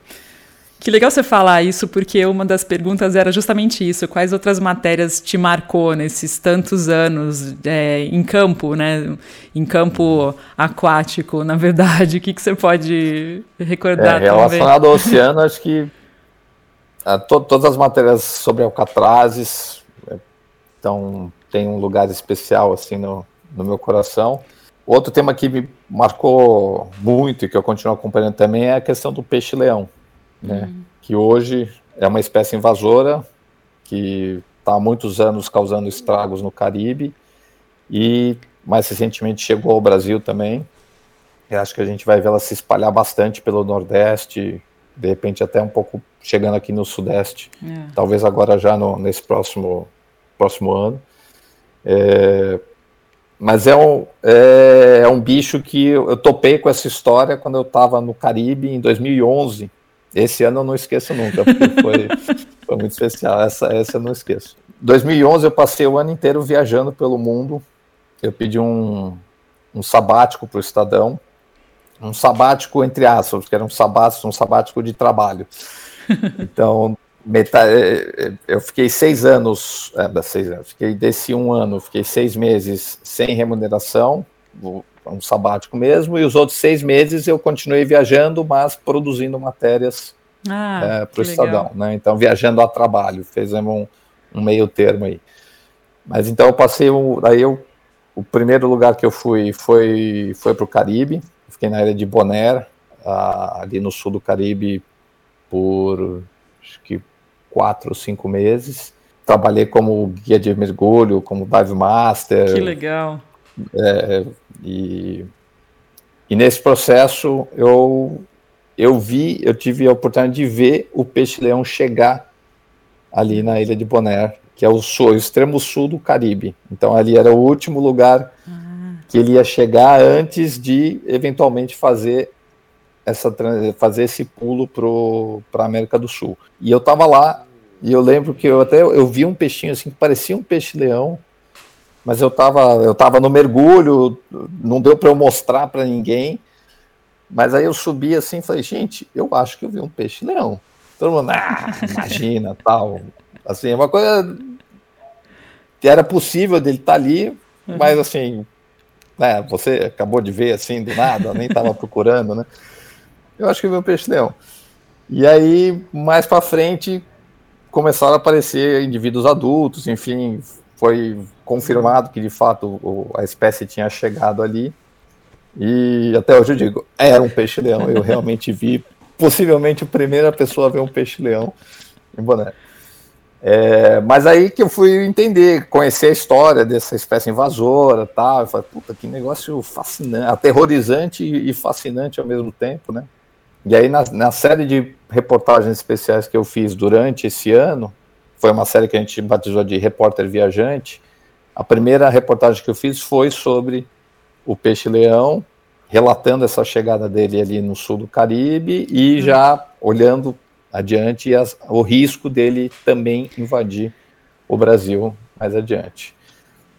Que legal você falar isso, porque uma das perguntas era justamente isso. Quais outras matérias te marcou nesses tantos anos é, em campo, né? Em campo aquático, na verdade. O que, que você pode recordar é, Relacionado também? ao oceano, acho que a, to, todas as matérias sobre alcatrazes então, tem um lugar especial assim no, no meu coração. Outro tema que me marcou muito e que eu continuo acompanhando também é a questão do peixe-leão né? Uhum. Que hoje é uma espécie invasora que está há muitos anos causando estragos no Caribe e mais recentemente chegou ao Brasil também. Eu acho que a gente vai ver ela se espalhar bastante pelo Nordeste de repente até um pouco chegando aqui no Sudeste, é. talvez agora já no, nesse próximo, próximo ano. É, mas é um, é, é, um bicho que eu topei com essa história quando eu estava no Caribe em 2011. Esse ano eu não esqueço nunca, porque foi, foi muito especial. Essa, essa eu não esqueço. 2011 eu passei o ano inteiro viajando pelo mundo. Eu pedi um, um sabático para o Estadão, um sabático entre aspas, porque era um sabático, um sabático de trabalho. Então, metade, é, é, eu fiquei seis anos, é, seis anos, fiquei desse um ano, fiquei seis meses sem remuneração, um sabático mesmo, e os outros seis meses eu continuei viajando, mas produzindo matérias ah, é, para o Estadão, né? Então, viajando a trabalho, fizemos um, um, meio termo aí. Mas então eu passei, um, aí eu, o primeiro lugar que eu fui foi, foi para o Caribe, fiquei na ilha de Bonaire, ali no sul do Caribe, por acho que quatro ou cinco meses. Trabalhei como guia de mergulho, como dive master. Que legal. É, e, e nesse processo eu eu vi, eu tive a oportunidade de ver o peixe-leão chegar ali na ilha de Bonaire, que é o, sul, o extremo sul do Caribe. Então ali era o último lugar ah. que ele ia chegar antes de eventualmente fazer essa fazer esse pulo para a América do Sul. E eu estava lá e eu lembro que eu até eu vi um peixinho assim que parecia um peixe-leão, mas eu estava eu tava no mergulho, não deu para eu mostrar para ninguém. Mas aí eu subi assim e falei, gente, eu acho que eu vi um peixe-leão. Todo mundo, ah, imagina, (laughs) tal. Assim, é uma coisa que era possível dele estar tá ali, uhum. mas assim, né, você acabou de ver assim do nada, nem estava (laughs) procurando, né? Eu acho que vi um peixe-leão. E aí, mais para frente, começaram a aparecer indivíduos adultos, enfim, foi confirmado que de fato a espécie tinha chegado ali. E até hoje eu digo, era um peixe-leão, eu realmente vi, possivelmente a primeira pessoa a ver um peixe-leão em Boné. É, mas aí que eu fui entender, conhecer a história dessa espécie invasora tal, eu falei, puta, que negócio fascinante, aterrorizante e fascinante ao mesmo tempo, né? E aí, na, na, série de reportagens especiais que eu fiz durante esse ano, foi uma série que a gente batizou de Repórter Viajante. A primeira reportagem que eu fiz foi sobre o peixe-leão, relatando essa chegada dele ali no sul do Caribe e uhum. já olhando adiante as, o risco dele também invadir o Brasil mais adiante.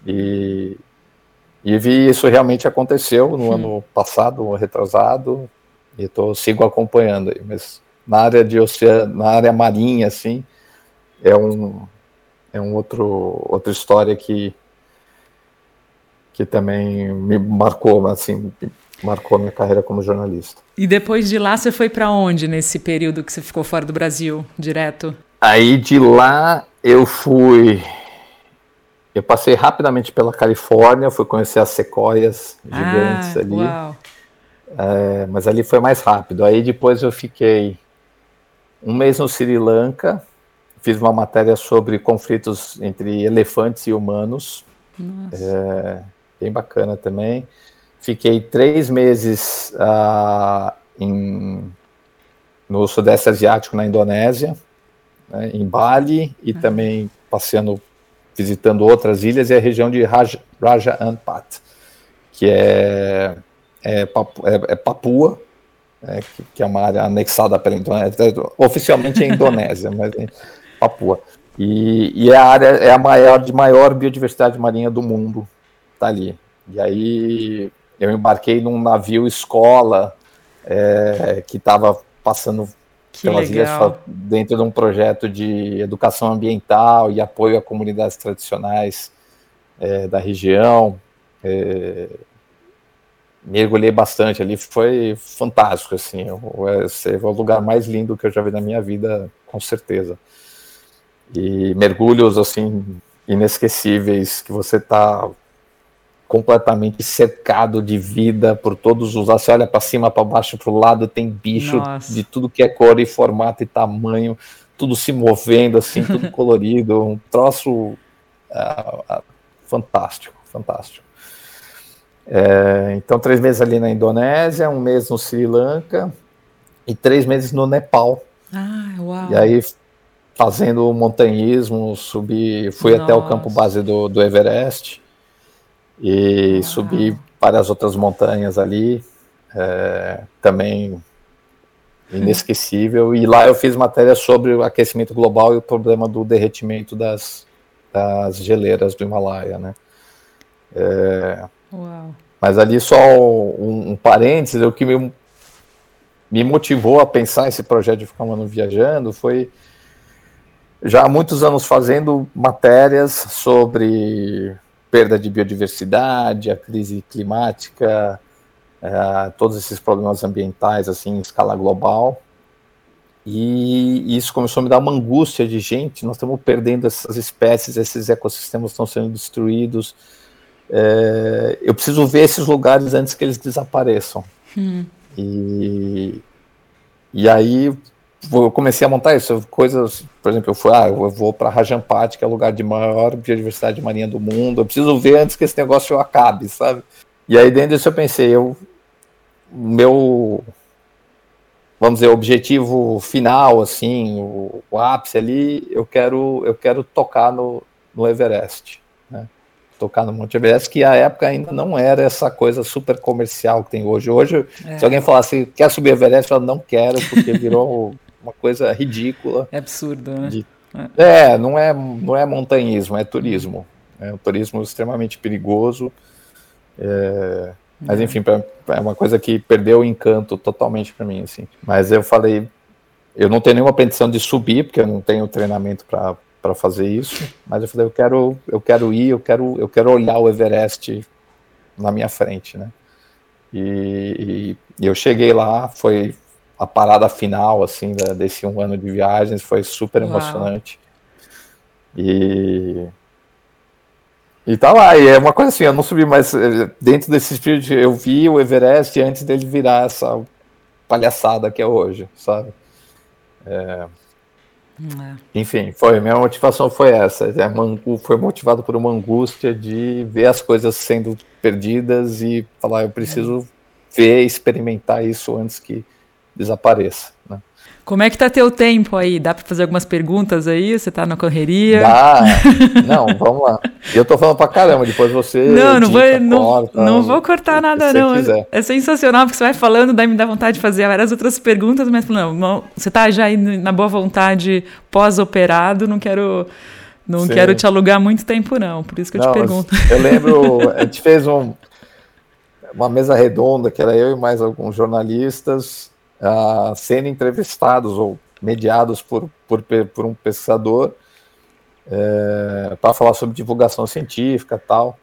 E, e vi isso realmente aconteceu no ano passado, retrasado, e tô, sigo acompanhando aí, mas na área de oceano, na área marinha, assim, é um, é um outro, outra história que, que também me marcou, assim, marcou minha carreira como jornalista. E depois de lá, você foi para onde nesse período que você ficou fora do Brasil, direto? Aí de lá eu fui. Eu passei rapidamente pela Califórnia, fui conhecer as sequoias gigantes ah, ali. É, mas ali foi mais rápido. Aí depois eu fiquei um mês no Sri Lanka, fiz uma matéria sobre conflitos entre elefantes e humanos. É, bem bacana também. Fiquei três meses uh, em, no Sudeste Asiático, na Indonésia, né, em Bali, e uhum. também passeando, visitando outras ilhas e a região de Raja, Raja Ampat, que é é, é, é Papua, é, que, que, é uma área anexada pela Indonésia, oficialmente é Indonésia, (laughs) mas é Papua. E, e, é a área é a maior de maior biodiversidade marinha do mundo, tá ali. E aí eu embarquei num navio escola é, que estava passando que pelas legal. ilhas dentro de um projeto de educação ambiental e apoio a comunidades tradicionais é, da região. É, mergulhei bastante ali, foi fantástico, assim, esse é o lugar mais lindo que eu já vi na minha vida, com certeza. E mergulhos, assim, inesquecíveis, que você está completamente cercado de vida por todos os lados, você olha para cima, para baixo, para o lado, tem bicho Nossa. de tudo que é cor e formato e tamanho, tudo se movendo, assim, tudo (laughs) colorido, um troço uh, uh, fantástico, fantástico. É, então, três meses ali na Indonésia, um mês no Sri Lanka, e três meses no Nepal. Ah, uau. E aí fazendo montanhismo, subi, fui Nossa. até o campo base do, do Everest e uau. subi várias outras montanhas ali, é, também inesquecível. E lá eu fiz matéria sobre o aquecimento global e o problema do derretimento das, das geleiras do Himalaia, né? É, mas ali só um, um parênteses, o que me, me motivou a pensar esse projeto de ficar um ano viajando foi já há muitos anos fazendo matérias sobre perda de biodiversidade, a crise climática, é, todos esses problemas ambientais assim em escala global. E isso começou a me dar uma angústia de gente, nós estamos perdendo essas espécies, esses ecossistemas estão sendo destruídos. É, eu preciso ver esses lugares antes que eles desapareçam. Hum. E, e aí eu comecei a montar isso, coisas, por exemplo, eu fui, ah, eu vou para Rajampati, que é o lugar de maior biodiversidade marinha do mundo. Eu preciso ver antes que esse negócio acabe, sabe? E aí dentro disso eu pensei, eu meu vamos dizer, objetivo final, assim, o, o, ápice ali, eu quero, eu quero tocar no, no Everest, né? Tocar no Monte Everest, que a época ainda não era essa coisa super comercial que tem hoje. Hoje, é. se alguém falasse, quer subir Everest, eu não quero, porque virou (laughs) uma coisa ridícula. É absurdo, né? De... É. é, não é, não é montanhismo, é turismo. É um turismo extremamente perigoso. É... Mas enfim, é uma coisa que perdeu o encanto totalmente para mim, assim. Mas eu falei, eu não tenho nenhuma pretensão de subir, porque eu não tenho treinamento para fazer isso. Mas eu falei, eu quero, eu quero ir, eu quero, eu quero olhar o Everest na minha frente, né? E, e, e eu cheguei lá, foi a parada final, assim, da, desse um ano de viagens, foi super Uau. emocionante. E. E tá lá, e é uma coisa assim, eu não subi, mas eh, dentro desse espírito eu vi o Everest antes dele virar essa palhaçada que é hoje, sabe? É... É. Enfim, foi, minha motivação foi essa. É, foi motivado por uma angústia de ver as coisas sendo perdidas e falar, eu preciso é. ver, experimentar isso antes que desapareça. Né? Como é que tá teu tempo aí? Dá para fazer algumas perguntas aí? Você tá na correria? Dá. Não, vamos lá. Eu tô falando pra caramba, depois você. (laughs) Não, não, vou, não, corta, não vou cortar nada, não. Quiser. É sensacional, porque você vai falando, daí me dá vontade de fazer várias outras perguntas, mas não, você tá já aí na boa vontade pós-operado, não quero. Não Sim. quero te alugar muito tempo, não. Por isso que eu não, te pergunto. Eu lembro, (laughs) a gente fez um, uma mesa redonda, que era eu e mais alguns jornalistas, uh, sendo entrevistados ou mediados por, por, por um pesquisador é, para falar sobre divulgação científica tal.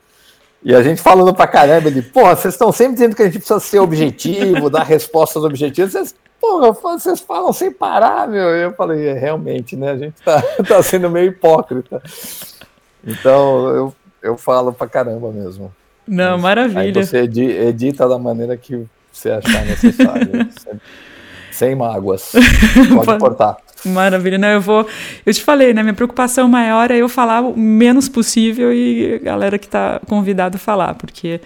E a gente falando pra caramba, ele, porra, vocês estão sempre dizendo que a gente precisa ser objetivo, dar respostas objetivas, vocês, porra, vocês falam sem parar, meu. Eu falei, é, realmente, né, a gente tá, (laughs) tá sendo meio hipócrita. Então, eu, eu falo pra caramba mesmo. Não, Mas, maravilha. Aí você edita da maneira que você achar necessário. (laughs) Sem mágoas. (laughs) Pode cortar. Maravilha. Não, eu vou. Eu te falei, né? Minha preocupação maior é eu falar o menos possível e a galera que está convidado falar, porque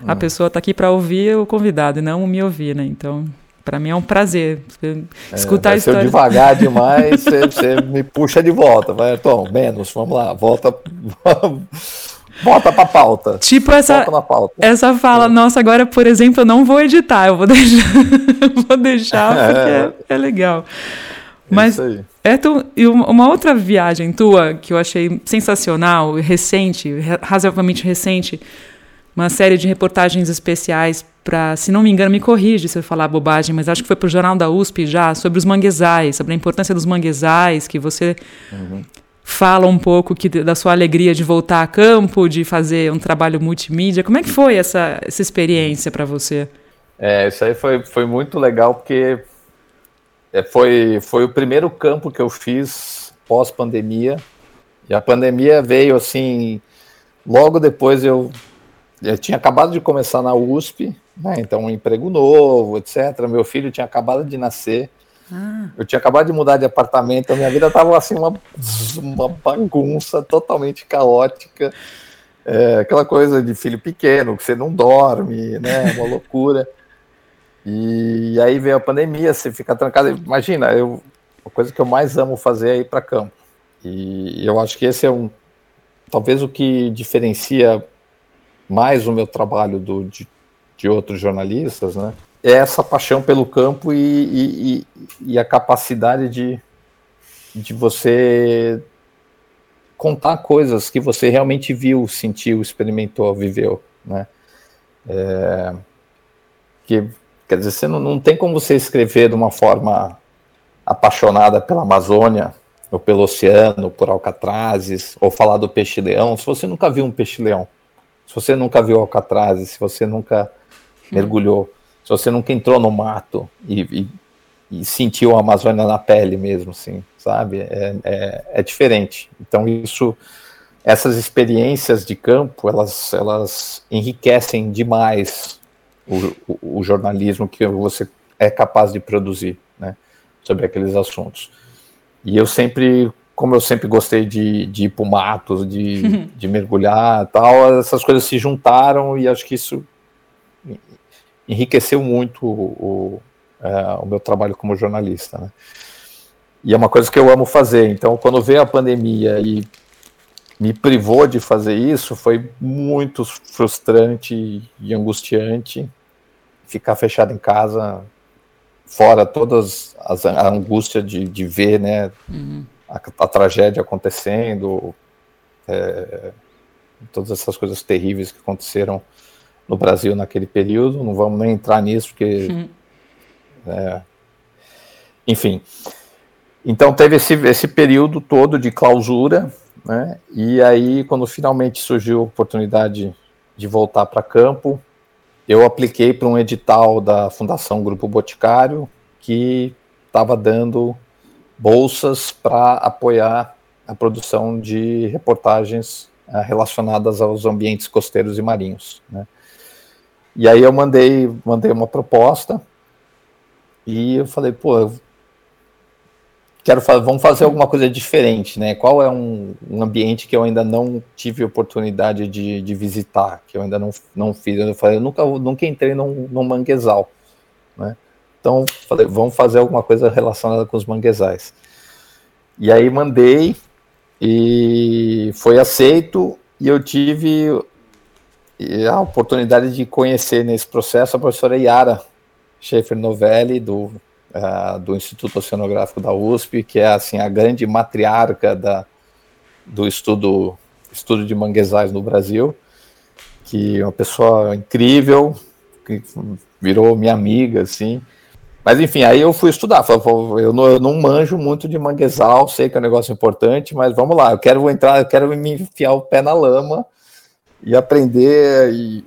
hum. a pessoa está aqui para ouvir o convidado e não me ouvir, né? Então, para mim é um prazer é, escutar é, a história. Se eu devagar (laughs) demais, você, você me puxa de volta. Vai, Tom, menos, vamos lá, volta. Bota pra pauta. Tipo essa, essa fala, nossa, agora, por exemplo, eu não vou editar, eu vou deixar, (laughs) vou deixar porque é, é legal. Mas é tu, e uma outra viagem tua que eu achei sensacional, recente, razoavelmente recente, uma série de reportagens especiais para, se não me engano, me corrige se eu falar bobagem, mas acho que foi para o Jornal da USP já, sobre os manguezais, sobre a importância dos manguezais, que você uhum fala um pouco que, da sua alegria de voltar a campo, de fazer um trabalho multimídia. Como é que foi essa, essa experiência para você? É, isso aí foi, foi muito legal, porque é, foi, foi o primeiro campo que eu fiz pós-pandemia. E a pandemia veio assim, logo depois eu, eu tinha acabado de começar na USP, né, então um emprego novo, etc. Meu filho tinha acabado de nascer. Ah. Eu tinha acabado de mudar de apartamento, a minha vida estava assim, uma, uma bagunça totalmente caótica. É, aquela coisa de filho pequeno, que você não dorme, né? Uma loucura. E aí veio a pandemia, você fica trancado. Imagina, eu, a coisa que eu mais amo fazer é ir para campo. E eu acho que esse é um, talvez o que diferencia mais o meu trabalho do, de, de outros jornalistas, né? É essa paixão pelo campo e, e, e, a capacidade de, de você contar coisas que você realmente viu, sentiu, experimentou, viveu, né? É, que quer dizer, você não, não tem como você escrever de uma forma apaixonada pela Amazônia ou pelo oceano, por alcatrazes, ou falar do peixe-leão, se você nunca viu um peixe-leão, se você nunca viu alcatrazes, se você nunca mergulhou, se você nunca entrou no mato e, e, e sentiu a Amazônia na pele mesmo, assim, sabe? É, é, é, diferente. Então isso, essas experiências de campo, elas, elas enriquecem demais o, o, o jornalismo que você é capaz de produzir, né? Sobre aqueles assuntos. E eu sempre, como eu sempre gostei de, de ir para o mato, de, (laughs) de mergulhar tal, essas coisas se juntaram e acho que isso enriqueceu muito o, o, é, o meu trabalho como jornalista. Né? E é uma coisa que eu amo fazer. Então, quando veio a pandemia e me privou de fazer isso, foi muito frustrante e angustiante ficar fechado em casa fora todas as a angústia de, de ver né uhum. a, a, tragédia acontecendo é, todas essas coisas terríveis que aconteceram no Brasil naquele período não vamos nem entrar nisso porque é, enfim então teve esse, esse período todo de clausura né e aí quando finalmente surgiu a oportunidade de voltar para campo eu apliquei para um edital da Fundação Grupo Boticário que estava dando bolsas para apoiar a produção de reportagens uh, relacionadas aos ambientes costeiros e marinhos. Né? E aí eu mandei, mandei uma proposta e eu falei, pô, quero fazer, vamos fazer alguma coisa diferente, né? Qual é um, um ambiente que eu ainda não tive oportunidade de, de, visitar, que eu ainda não, não fiz? Eu falei, eu nunca, nunca entrei num, num manguezal, né? Então, falei, vamos fazer alguma coisa relacionada com os manguezais. E aí mandei e foi aceito e eu tive a oportunidade de conhecer nesse processo a professora Yara Schaefer Novelli, do uh, do Instituto Oceanográfico da USP, que é assim a grande matriarca da, do estudo, estudo de manguezais no Brasil, que é uma pessoa incrível, que virou minha amiga, assim. Mas enfim, aí eu fui estudar. Eu não, eu não manjo muito de manguezal, sei que é um negócio importante, mas vamos lá, eu quero entrar, eu quero me enfiar o pé na lama e aprender e,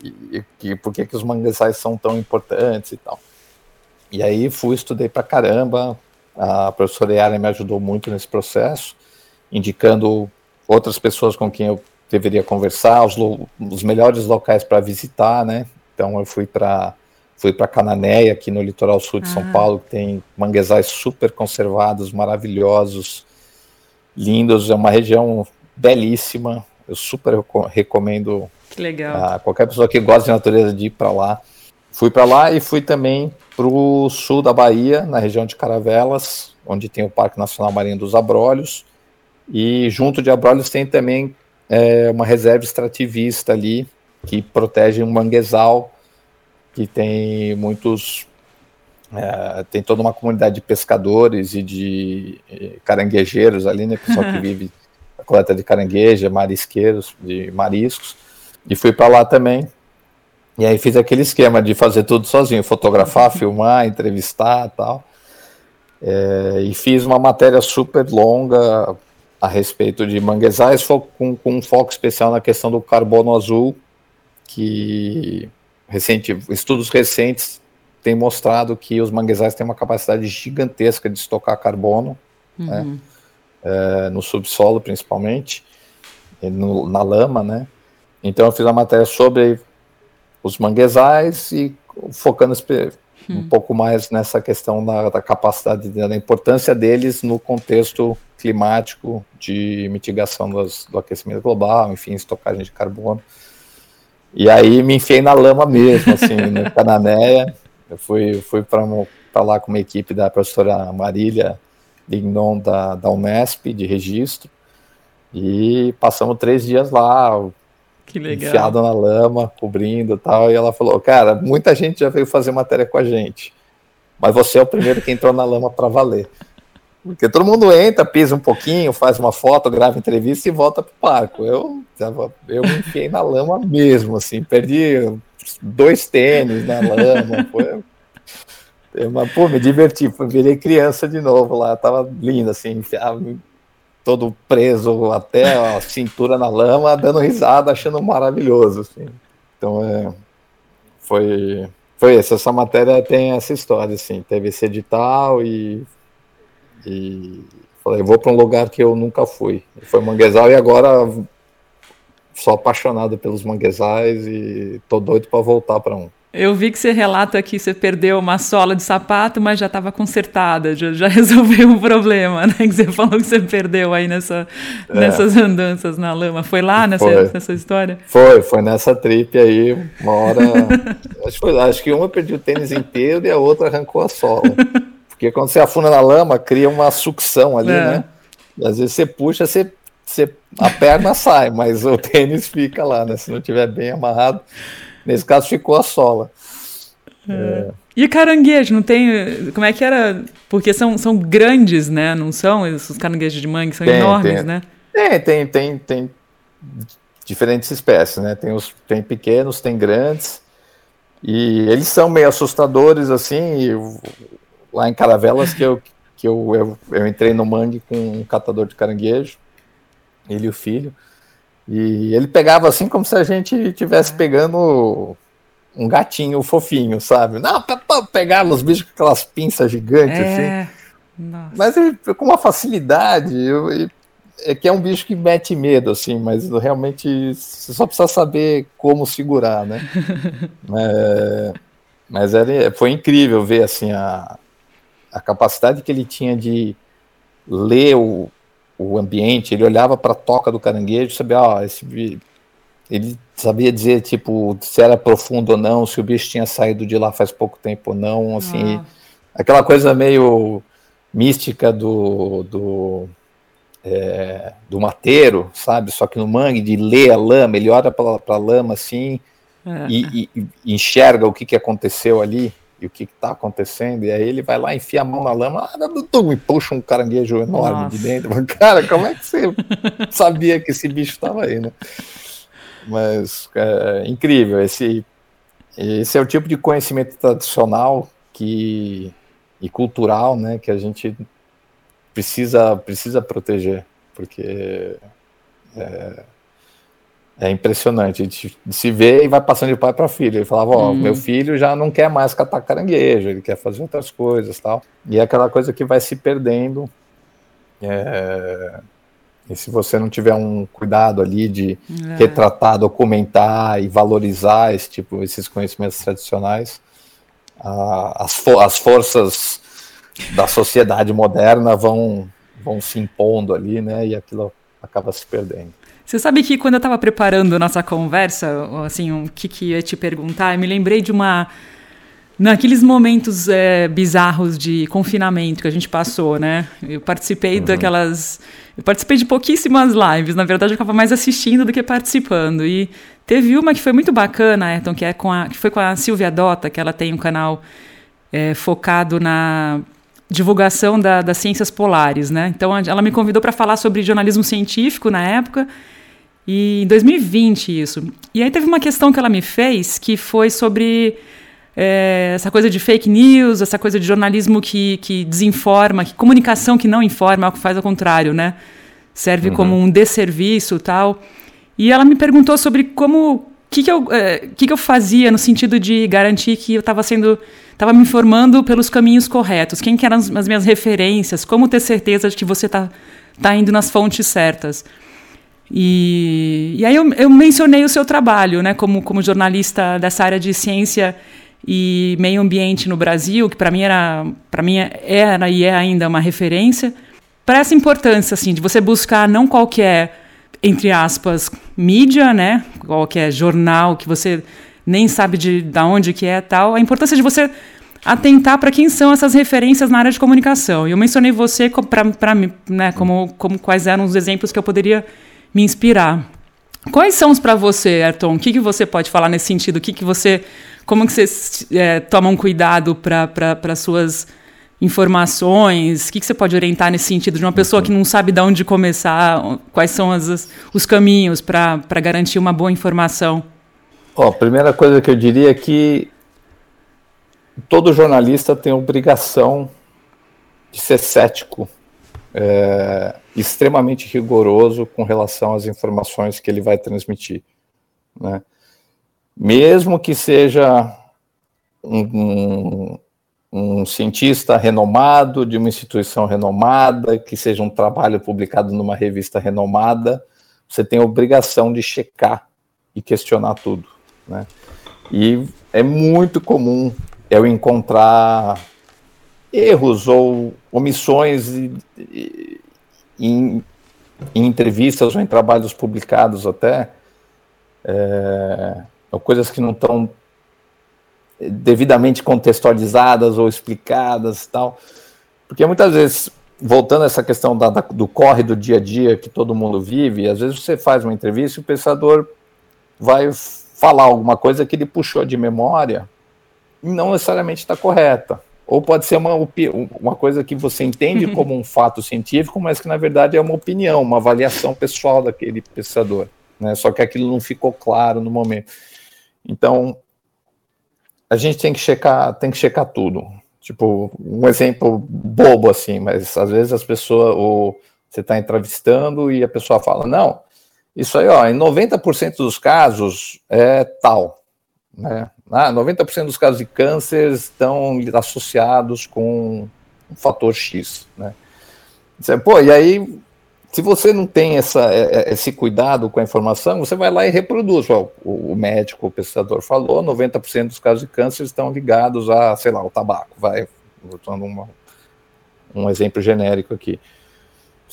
e, por que, que os manguezais são tão importantes e tal. E aí fui, estudei pra caramba. A professora Yara me ajudou muito nesse processo, indicando outras pessoas com quem eu deveria conversar, os, os melhores locais para visitar, né? Então eu fui para fui para Cananéia, aqui no litoral sul de ah. São Paulo, que tem manguezais super conservados, maravilhosos, lindos. É uma região belíssima. Eu super recomendo a qualquer pessoa que gosta de natureza de ir para lá. Fui para lá e fui também para o sul da Bahia, na região de Caravelas, onde tem o Parque Nacional Marinho dos Abrolhos. E junto de Abrolhos tem também é, uma reserva extrativista ali, que protege um manguezal, que tem muitos. É, tem toda uma comunidade de pescadores e de caranguejeiros ali, né? Pessoal que (laughs) vive a coleta de carangueja, marisqueiros, de mariscos. E fui para lá também e aí fiz aquele esquema de fazer tudo sozinho, fotografar, (laughs) filmar, entrevistar tal. É, e fiz uma matéria super longa a respeito de manguezais, com, com um foco especial na questão do carbono azul, que recente, estudos recentes têm mostrado que os manguezais têm uma capacidade gigantesca de estocar carbono, né, uhum. né, é, no subsolo principalmente, no, na lama, né? Então eu fiz uma matéria sobre os manguezais e focando um hum. pouco mais nessa questão da, da, capacidade, da importância deles no contexto climático de mitigação das, do aquecimento global, enfim, estocagem de carbono. E aí me enfiei na lama mesmo, assim, no (laughs) Cananéia. Eu fui, fui para lá com uma equipe da professora Marília Lignon da, da Unesp, de registro, e passamos três dias lá, que legal. enfiado na lama, cobrindo e tal, e ela falou, cara, muita gente já veio fazer matéria com a gente, mas você é o primeiro que entrou na lama para valer. Porque todo mundo entra, pisa um pouquinho, faz uma foto, grava entrevista e volta pro parco. Eu, eu me enfiei na lama mesmo, assim, perdi dois tênis na lama. Foi, mas, pô, me diverti, virei criança de novo lá, tava lindo, assim, todo preso até a cintura na lama, dando risada, achando maravilhoso, assim. Então, é, foi, foi isso, essa matéria tem essa história, assim, teve esse edital e e falei, vou para um lugar que eu nunca fui. Foi Manguezal e agora sou apaixonado pelos manguezais e tô doido para voltar para um. Eu vi que você relata que você perdeu uma sola de sapato, mas já estava consertada, já, já, (laughs) resolveu o problema, né? Que você falou que você perdeu aí nessa, é. nessas andanças na lama. Foi lá nessa, foi. nessa história? Foi, foi nessa trip aí, uma hora. (laughs) acho, que, acho que uma perdeu o tênis inteiro e a outra arrancou a sola. Porque quando você afunda na lama, cria uma sucção ali, é. né? E às vezes você puxa, você, você, a perna sai, mas o (laughs) tênis fica lá, né? Se não tiver bem amarrado. Nesse caso, ficou a sola. É. É. E caranguejo, não tem. Como é que era? Porque são, são grandes, né? Não são? Os caranguejos de mangue são tem, enormes, tem. né? Tem, tem, tem, tem diferentes espécies, né? Tem os tem pequenos, tem grandes. E eles são meio assustadores, assim, lá em Caravelas que eu, que eu, eu, eu entrei no mangue com um catador de caranguejo, ele e o filho, e ele pegava assim como se a gente estivesse pegando um gatinho fofinho, sabe? Não, pegava os bichos com aquelas pinças gigantes, é... assim. Nossa. Mas ele, com uma facilidade, eu, é que é um bicho que mete medo, assim, mas realmente você só precisa saber como segurar, né? (laughs) é, mas era, foi incrível ver, assim, a, a capacidade que ele tinha de ler o, o ambiente, ele olhava para a toca do caranguejo, sabia, ó, esse, ele sabia dizer tipo se era profundo ou não, se o bicho tinha saído de lá faz pouco tempo ou não, assim, ah. aquela coisa meio mística do, do é, do mateiro, sabe? Só que no mangue, de ler a lama, ele olha para a lama assim é. e, e, e, enxerga o que, que aconteceu ali e o que está acontecendo, e aí ele vai lá, enfia a mão na lama, ah, e puxa um caranguejo enorme Nossa. de dentro. Cara, como é que você (laughs) sabia que esse bicho estava aí, né? Mas é incrível, esse, esse é o tipo de conhecimento tradicional que, e cultural né, que a gente precisa, precisa proteger, porque é, é impressionante. De se vê e vai passando de pai para filho. Ele falava: Ó, hum. meu filho já não quer mais catar caranguejo, ele quer fazer outras coisas tal. E é aquela coisa que vai se perdendo. É... E se você não tiver um cuidado ali de é. retratar, documentar e valorizar esse tipo, esses conhecimentos tradicionais, a, as, as forças da sociedade moderna vão, vão se impondo ali, né? E aquilo acaba se perdendo. Você sabe que quando eu estava preparando nossa conversa, assim, o que, que ia te perguntar, eu me lembrei de uma. Naqueles momentos é, bizarros de confinamento que a gente passou, né? Eu participei uhum. daquelas. Eu participei de pouquíssimas lives, na verdade eu ficava mais assistindo do que participando. E teve uma que foi muito bacana, Ayrton, que, é com a, que foi com a Silvia Dota, que ela tem um canal é, focado na divulgação da, das ciências polares, né? Então ela me convidou para falar sobre jornalismo científico na época e em 2020 isso. E aí teve uma questão que ela me fez que foi sobre é, essa coisa de fake news, essa coisa de jornalismo que, que desinforma, que comunicação que não informa, que faz ao contrário, né? Serve uhum. como um desserviço tal. E ela me perguntou sobre como o que, que, eu, é, que, que eu fazia no sentido de garantir que eu estava sendo estava me informando pelos caminhos corretos, quem que eram as, as minhas referências, como ter certeza de que você está tá indo nas fontes certas. E, e aí eu, eu, mencionei o seu trabalho, né, como, como jornalista dessa área de ciência e meio ambiente no Brasil, que para mim era, para mim era e é ainda uma referência, para essa importância assim de você buscar não qualquer entre aspas mídia, né, qualquer jornal que você nem sabe de, de onde que é tal, a importância de você atentar para quem são essas referências na área de comunicação. Eu mencionei você para né, como, como quais eram os exemplos que eu poderia me inspirar. Quais são os para você, Ayrton? O que, que você pode falar nesse sentido? O que, que você, como que você é, toma um cuidado para suas informações? O que, que você pode orientar nesse sentido de uma pessoa que não sabe de onde começar? Quais são as, os caminhos para garantir uma boa informação? Ó, a primeira coisa que eu diria é que todo jornalista tem obrigação de ser cético, é, extremamente rigoroso com relação às informações que ele vai transmitir. Né? Mesmo que seja um, um, um cientista renomado, de uma instituição renomada, que seja um trabalho publicado numa revista renomada, você tem a obrigação de checar e questionar tudo. Né? E é muito comum eu encontrar erros ou omissões em, em, entrevistas ou em trabalhos publicados até, é, ou coisas que não estão devidamente contextualizadas ou explicadas tal. Porque muitas vezes, voltando a essa questão da, da, do corre do dia a dia que todo mundo vive, às vezes você faz uma entrevista e o pensador vai falar alguma coisa que ele puxou de memória e não necessariamente está correta. Ou pode ser uma, uma coisa que você entende como um fato científico, mas que na verdade é uma opinião, uma avaliação pessoal daquele pensador. Né? Só que aquilo não ficou claro no momento. Então, a gente tem que checar, tem que checar tudo. Tipo, um exemplo bobo assim, mas às vezes as pessoas, ou você está entrevistando e a pessoa fala, não, isso aí, ó, em 90% dos casos é tal, né? Ah, 90% dos casos de câncer estão associados com um fator X, né? Pô, e aí se você não tem essa, é, é, esse cuidado com a informação, você vai lá e reproduz. O, o médico, o pesquisador falou, 90% dos casos de câncer estão ligados a, sei lá, ao tabaco. Vai, uma, um exemplo genérico aqui.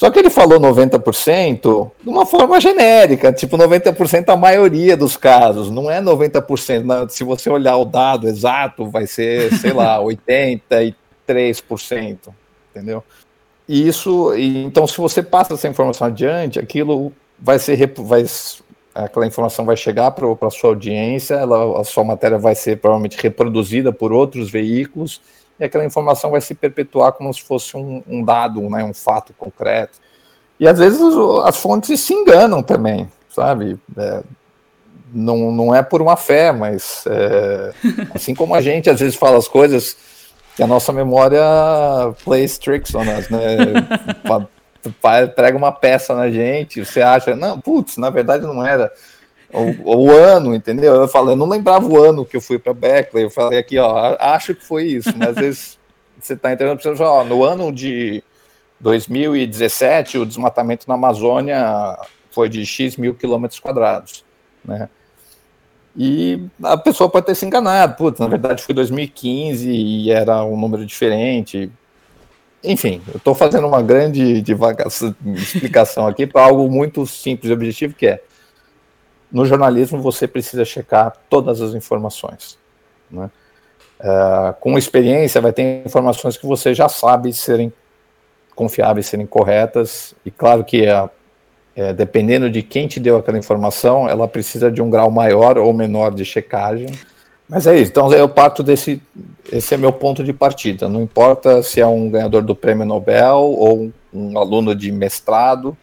Só que ele falou 90% de uma forma genérica, tipo 90% a maioria dos casos, não é 90%. Se você olhar o dado exato, vai ser, sei lá, (laughs) 83%, entendeu? E isso, e, então, se você passa essa informação adiante, aquilo vai ser, vai, aquela informação vai chegar para a sua audiência, ela, a sua matéria vai ser provavelmente reproduzida por outros veículos, e aquela informação vai se perpetuar como se fosse um, um dado, né, um fato concreto. E às vezes as fontes se enganam também, sabe? É, não, não é por uma fé, mas é, (laughs) assim como a gente às vezes fala as coisas que a nossa memória plays tricks on us, né? (laughs) Prega uma peça na gente, você acha, não, putz, na verdade não era. O, o, ano, entendeu? Eu não lembrava o ano que eu fui para Berkeley. Eu falei aqui, ó, acho que foi isso, mas às vezes (laughs) você está entendendo, você ó, no ano de 2017, o desmatamento na Amazônia foi de X mil quilômetros quadrados, né? E a pessoa pode ter se enganado, putz, na verdade foi 2015 e era um número diferente. Enfim, eu estou fazendo uma grande divagação, (laughs) explicação aqui para algo muito simples e objetivo, que é, no jornalismo você precisa checar todas as informações. Né? Uh, com experiência vai ter informações que você já sabe serem confiáveis, serem corretas, e claro que a é, dependendo de quem te deu aquela informação, ela precisa de um grau maior ou menor de checagem. Mas é isso. Então eu parto desse. Esse é meu ponto de partida. Não importa se é um ganhador do prêmio Nobel ou um aluno de mestrado,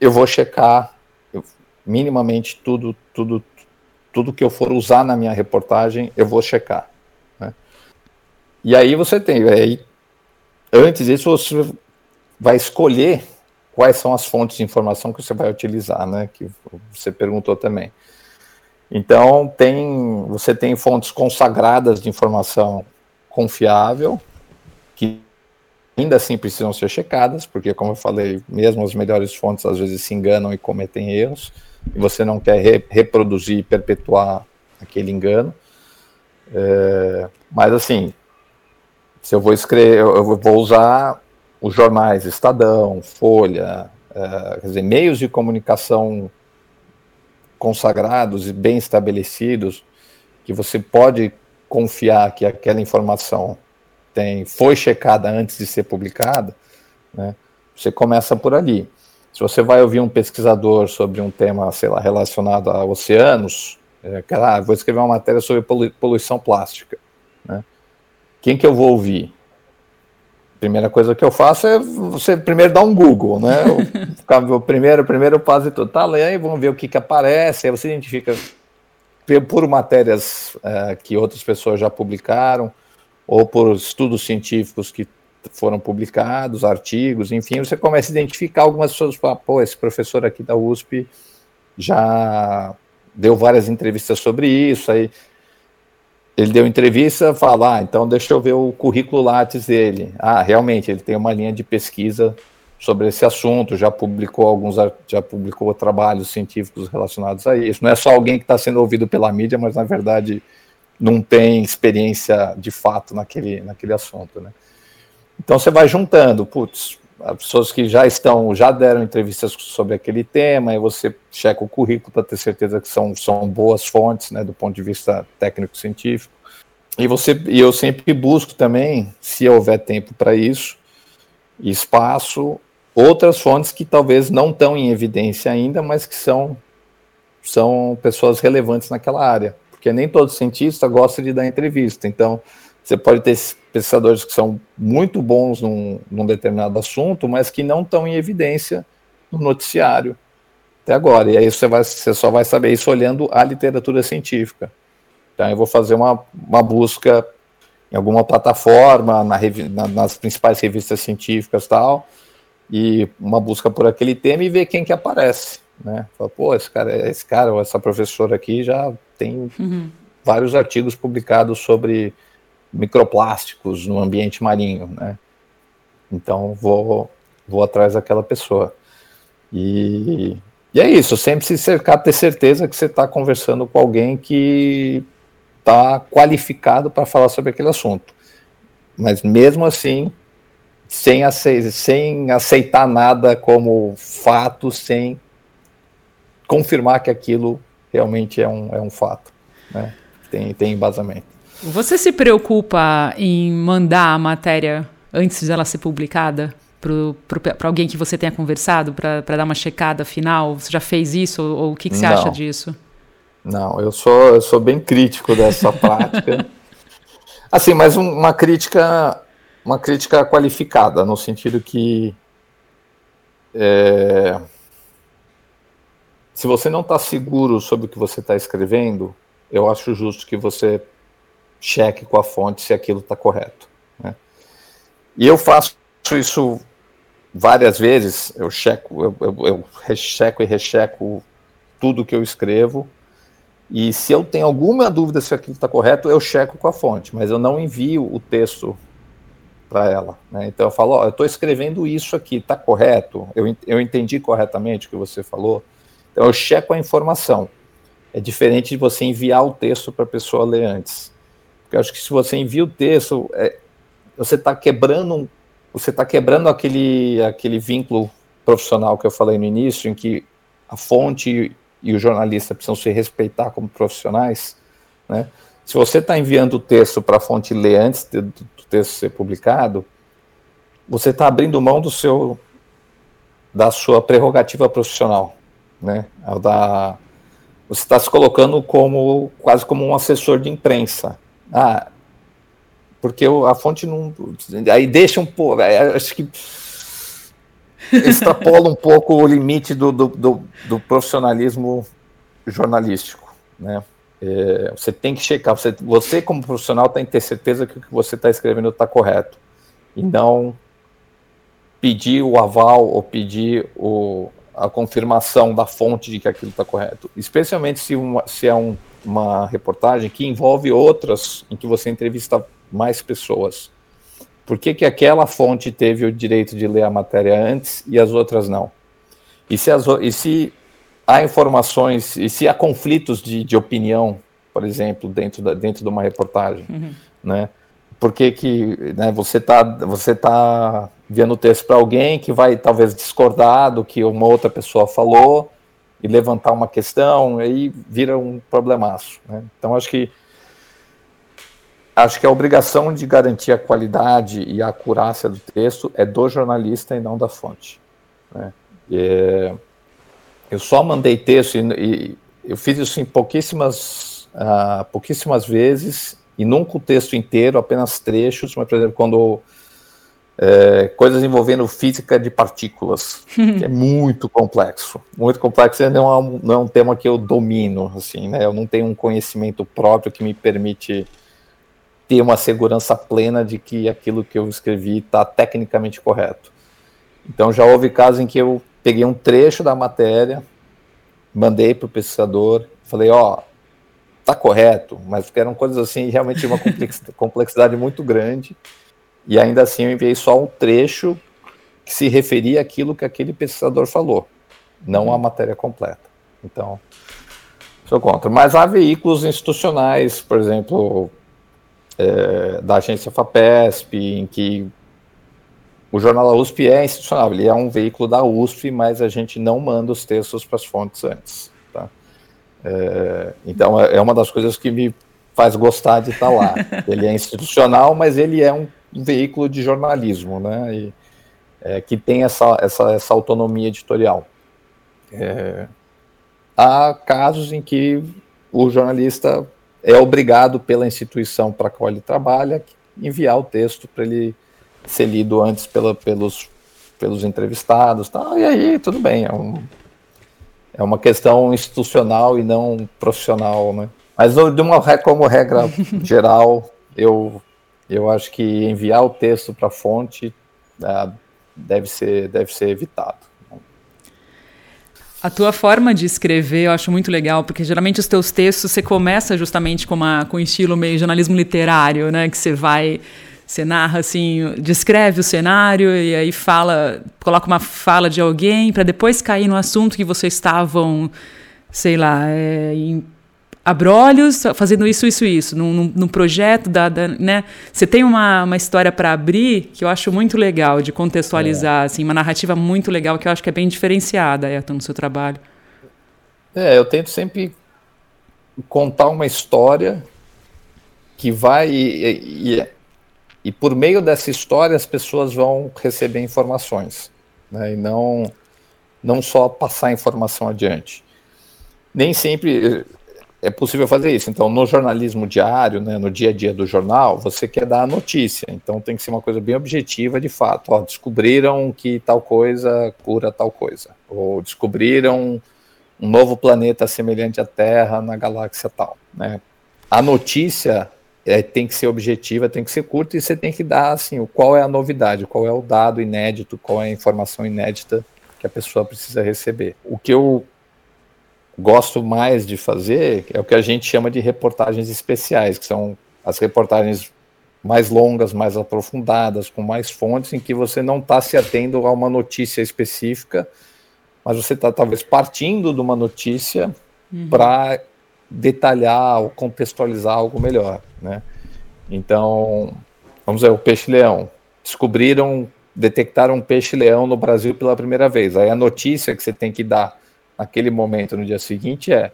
eu vou checar minimamente tudo, tudo, tudo que eu for usar na minha reportagem, eu vou checar. Né? E aí você tem. Aí, antes disso, você vai escolher quais são as fontes de informação que você vai utilizar, né? Que você perguntou também. Então, tem, você tem fontes consagradas de informação confiável, que ainda assim precisam ser checadas, porque, como eu falei, mesmo as melhores fontes às vezes se enganam e cometem erros, e você não quer re reproduzir e perpetuar aquele engano. É, mas, assim, se eu vou escrever, eu vou usar os jornais Estadão, Folha, é, quer dizer, meios de comunicação consagrados e bem estabelecidos, que você pode confiar que aquela informação tem, foi checada antes de ser publicada, né, você começa por ali. Se você vai ouvir um pesquisador sobre um tema, sei lá, relacionado a oceanos, é, ah, vou escrever uma matéria sobre poluição plástica. Né? Quem que eu vou ouvir? Primeira coisa que eu faço é você primeiro dar um Google, né? O, o (laughs) primeiro, primeiro passo e tudo. Tá lendo, aí vamos ver o que, que aparece, aí você identifica por matérias é, que outras pessoas já publicaram, ou por estudos científicos que foram publicados, artigos, enfim, você começa a identificar algumas pessoas, fala, pô, esse professor aqui da USP já deu várias entrevistas sobre isso, aí ele deu entrevista, fala, ah, então deixa eu ver o currículo Lattes dele. Ah, realmente, ele tem uma linha de pesquisa sobre esse assunto, já publicou alguns, já publicou trabalhos científicos relacionados a isso. Não é só alguém que está sendo ouvido pela mídia, mas na verdade não tem experiência de fato naquele, naquele assunto, né? Então você vai juntando, putz, as pessoas que já estão, já deram entrevistas sobre aquele tema, e você checa o currículo para ter certeza que são, são boas fontes, né, do ponto de vista técnico-científico. E você, e eu sempre busco também, se houver tempo para isso, espaço, outras fontes que talvez não estão em evidência ainda, mas que são, são pessoas relevantes naquela área. Porque nem todo cientista gosta de dar entrevista. Então, você pode ter pesquisadores que são muito bons num, num determinado assunto, mas que não estão em evidência no noticiário até agora. E aí você, vai, você só vai saber isso olhando a literatura científica. Então, eu vou fazer uma, uma busca em alguma plataforma, na, na, nas principais revistas científicas tal, e uma busca por aquele tema e ver quem que aparece, né? Fala, pô, esse cara, esse cara ou essa professora aqui já tem uhum. vários artigos publicados sobre microplásticos no ambiente marinho, né? Então vou vou atrás daquela pessoa. E, e é isso, sempre se cercar, ter certeza que você está conversando com alguém que está qualificado para falar sobre aquele assunto. Mas mesmo assim, sem aceitar, sem aceitar nada como fato, sem confirmar que aquilo realmente é um, é um fato, né? tem, tem embasamento. Você se preocupa em mandar a matéria antes dela ser publicada para alguém que você tenha conversado, para dar uma checada final? Você já fez isso ou, o que, que você Não. acha disso? Não, eu sou, eu sou bem crítico dessa (laughs) prática. Assim, mas um, uma crítica uma crítica qualificada, no sentido que é, se você não está seguro sobre o que você está escrevendo, eu acho justo que você cheque com a fonte se aquilo está correto. Né? E eu faço isso várias vezes, eu checo, eu, eu, eu recheco e recheco tudo que eu escrevo, e se eu tenho alguma dúvida se aquilo está correto, eu checo com a fonte, mas eu não envio o texto para ela. Né? Então eu falo, eu estou escrevendo isso aqui, está correto? Eu, eu entendi corretamente o que você falou? Então eu checo a informação. É diferente de você enviar o texto para a pessoa ler antes. Porque eu acho que se você envia o texto, é, você está quebrando, você está quebrando aquele, aquele vínculo profissional que eu falei no início, em que a fonte e o jornalista precisam se respeitar como profissionais, né? Se você está enviando o texto para a fonte ler antes do, do texto ser publicado, você está abrindo mão do seu da sua prerrogativa profissional, né? Da, você está se colocando como quase como um assessor de imprensa. Ah, porque a fonte não. Aí deixa um pouco. Acho que extrapola um pouco o limite do, do, do, do profissionalismo jornalístico, né? É, você tem que checar, você, você como profissional tem que ter certeza que o que você está escrevendo está correto. E não pedir o aval ou pedir o, a confirmação da fonte de que aquilo está correto. Especialmente se, uma, se é um, uma reportagem que envolve outras, em que você entrevista mais pessoas. Por que, que aquela fonte teve o direito de ler a matéria antes e as outras não? E se, as, e se há informações, e se há conflitos de, de opinião, por exemplo, dentro, da, dentro de uma reportagem, uhum. né? Por que, que né, você está você tá enviando o texto para alguém que vai talvez discordar do que uma outra pessoa falou e levantar uma questão, aí vira um problemaço. Né? Então, acho que acho que a obrigação de garantir a qualidade e a acurácia do texto é do jornalista e não da fonte. Né? É, eu só mandei texto e, e, eu fiz isso em pouquíssimas, uh, pouquíssimas vezes e nunca o texto inteiro, apenas trechos, mas, por exemplo, quando é, coisas envolvendo física de partículas, que é (laughs) muito complexo, muito complexo, e não é, um, não é um tema que eu domino, assim, né, eu não tenho um conhecimento próprio que me permite ter uma segurança plena de que aquilo que eu escrevi está tecnicamente correto. Então já houve casos em que eu peguei um trecho da matéria, mandei para o pesquisador, falei, ó, oh, tá correto, mas eram coisas assim, realmente uma (laughs) complexidade muito grande, e ainda assim eu enviei só um trecho que se referia àquilo que aquele pesquisador falou, não a matéria completa. Então, sou contra. Mas há veículos institucionais, por exemplo, é, da agência FAPESP, em que o jornal da USP é institucional, ele é um veículo da USP, mas a gente não manda os textos para as fontes antes. Tá? É, então é, é uma das coisas que me faz gostar de estar lá. (laughs) Ele é institucional, mas ele é um veículo de jornalismo, né? E, é, que tem essa, essa, essa autonomia editorial. É, há casos em que o jornalista é obrigado pela instituição para a qual ele trabalha enviar o texto para ele ser lido antes pela, pelos, pelos entrevistados, tá? e aí tudo bem, é, um, é uma questão institucional e não profissional, né? Mas de uma como regra geral, eu eu acho que enviar o texto para a fonte é, deve, ser, deve ser evitado. A tua forma de escrever eu acho muito legal, porque geralmente os teus textos você começa justamente com, uma, com um estilo meio jornalismo literário, né? Que você vai, você narra assim, descreve o cenário e aí fala, coloca uma fala de alguém para depois cair no assunto que vocês estavam, sei lá, é, em Abrolhos fazendo isso, isso, isso, num, num projeto da, da, né? Você tem uma, uma história para abrir que eu acho muito legal de contextualizar, é. assim, uma narrativa muito legal que eu acho que é bem diferenciada, Ayrton, no seu trabalho. É, eu tento sempre contar uma história que vai e, e, e por meio dessa história as pessoas vão receber informações, né? E não não só passar informação adiante. Nem sempre é possível fazer isso. Então, no jornalismo diário, né, no dia a dia do jornal, você quer dar a notícia. Então, tem que ser uma coisa bem objetiva, de fato. Ó, descobriram que tal coisa cura tal coisa. Ou descobriram um novo planeta semelhante à Terra na galáxia tal. Né? A notícia é, tem que ser objetiva, tem que ser curta e você tem que dar assim, qual é a novidade, qual é o dado inédito, qual é a informação inédita que a pessoa precisa receber. O que eu gosto mais de fazer é o que a gente chama de reportagens especiais, que são as reportagens mais longas, mais aprofundadas, com mais fontes, em que você não está se atendo a uma notícia específica, mas você está talvez partindo de uma notícia uhum. para detalhar ou contextualizar algo melhor, né? Então, vamos ver, o peixe-leão. Descobriram, detectaram um peixe-leão no Brasil pela primeira vez. Aí a notícia que você tem que dar naquele momento, no dia seguinte, é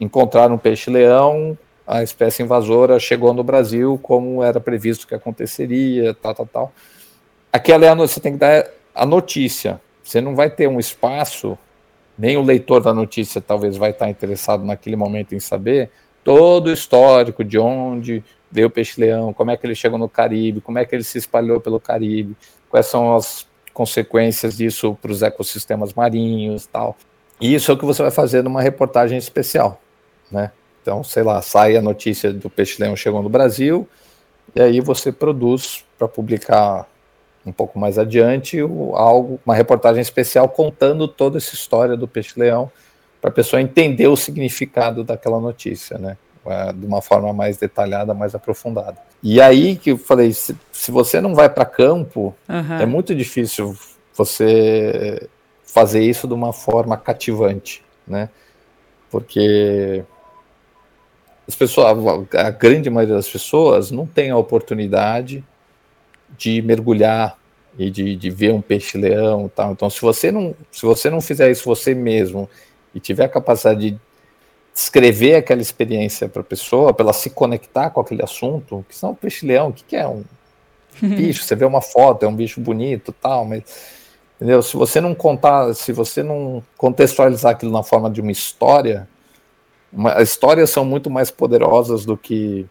encontrar um peixe-leão, a espécie invasora chegou no Brasil como era previsto que aconteceria, tal, tal, tal. Aquela é a, você tem que dar a notícia. Você não vai ter um espaço, nem o leitor da notícia talvez vai estar interessado naquele momento em saber todo o histórico de onde veio o peixe-leão, como é que ele chegou no Caribe, como é que ele se espalhou pelo Caribe, quais são as consequências disso para os ecossistemas marinhos, tal. E isso é o que você vai fazer numa reportagem especial, né? Então, sei lá, sai a notícia do peixe-leão chegou no Brasil, e aí você produz para publicar um pouco mais adiante algo, uma reportagem especial contando toda essa história do peixe-leão para a pessoa entender o significado daquela notícia, né? É, de uma forma mais detalhada, mais aprofundada. E aí que eu falei, se, se você não vai para campo, uhum. é muito difícil você fazer isso de uma forma cativante, né? Porque as pessoas, a grande maioria das pessoas não tem a oportunidade de mergulhar e de, de ver um peixe-leão, tal. Então, se você não, se você não fizer isso você mesmo e tiver a capacidade de descrever aquela experiência para a pessoa, para ela se conectar com aquele assunto, que são peixe-leão, o que, que é um (laughs) bicho? Você vê uma foto, é um bicho bonito tal, mas entendeu? Se você não contar, se você não contextualizar aquilo na forma de uma história, uma, histórias são muito mais poderosas do que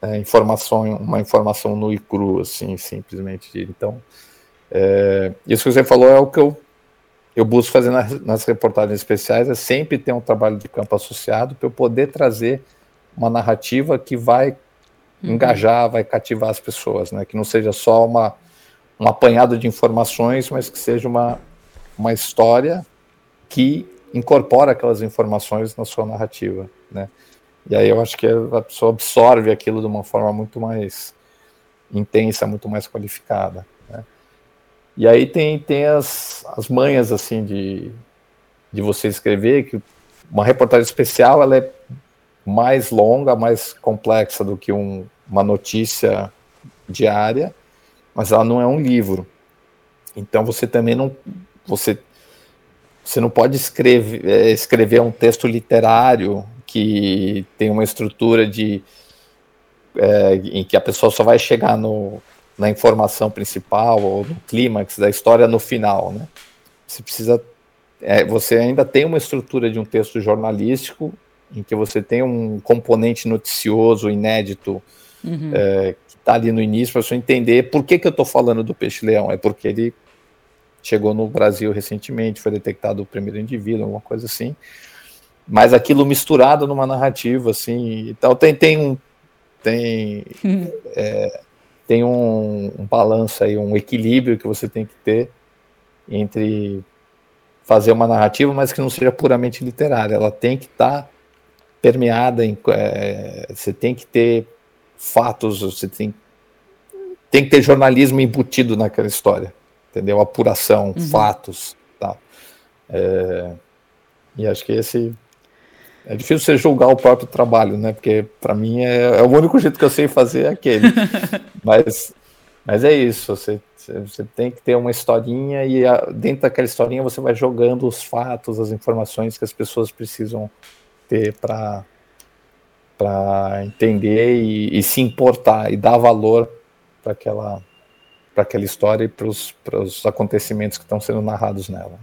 é, informação, uma informação no e cru, assim, simplesmente. Então, é, isso que você falou é o que eu, eu busco fazer nas, nas reportagens especiais, é sempre ter um trabalho de campo associado para eu poder trazer uma narrativa que vai uhum. engajar, vai cativar as pessoas, né? Que não seja só uma, um apanhado de informações, mas que seja uma, uma história que incorpora aquelas informações na sua narrativa, né? E aí eu acho que a pessoa absorve aquilo de uma forma muito mais intensa, muito mais qualificada. Né? E aí tem, tem as, as manhas assim de, de você escrever, que uma reportagem especial ela é mais longa, mais complexa do que um, uma notícia diária, mas ela não é um livro. Então você também não você você não pode escrever, é, escrever um texto literário que tem uma estrutura de é, em que a pessoa só vai chegar no, na informação principal ou no clímax da história no final, né? Você precisa, é, você ainda tem uma estrutura de um texto jornalístico em que você tem um componente noticioso, inédito, uhum. é, está ali no início para você entender por que, que eu estou falando do peixe-leão. É porque ele chegou no Brasil recentemente, foi detectado o primeiro indivíduo, alguma coisa assim mas aquilo misturado numa narrativa, assim, então tem, tem um tem, (laughs) é, tem um, um balanço aí, um equilíbrio que você tem que ter entre fazer uma narrativa, mas que não seja puramente literária, ela tem que estar tá permeada em, é, você tem que ter fatos, você tem, tem que ter jornalismo embutido naquela história, entendeu? Apuração, uhum. fatos, tal. É, e acho que esse é difícil você julgar o próprio trabalho, né? Porque para mim é, é, o único jeito que eu sei fazer é aquele. (laughs) mas, mas é isso. Você, você tem que ter uma historinha e a, dentro daquela historinha você vai jogando os fatos, as informações que as pessoas precisam ter para para entender e, e, se importar e dar valor para aquela para aquela história e para os acontecimentos que estão sendo narrados nela.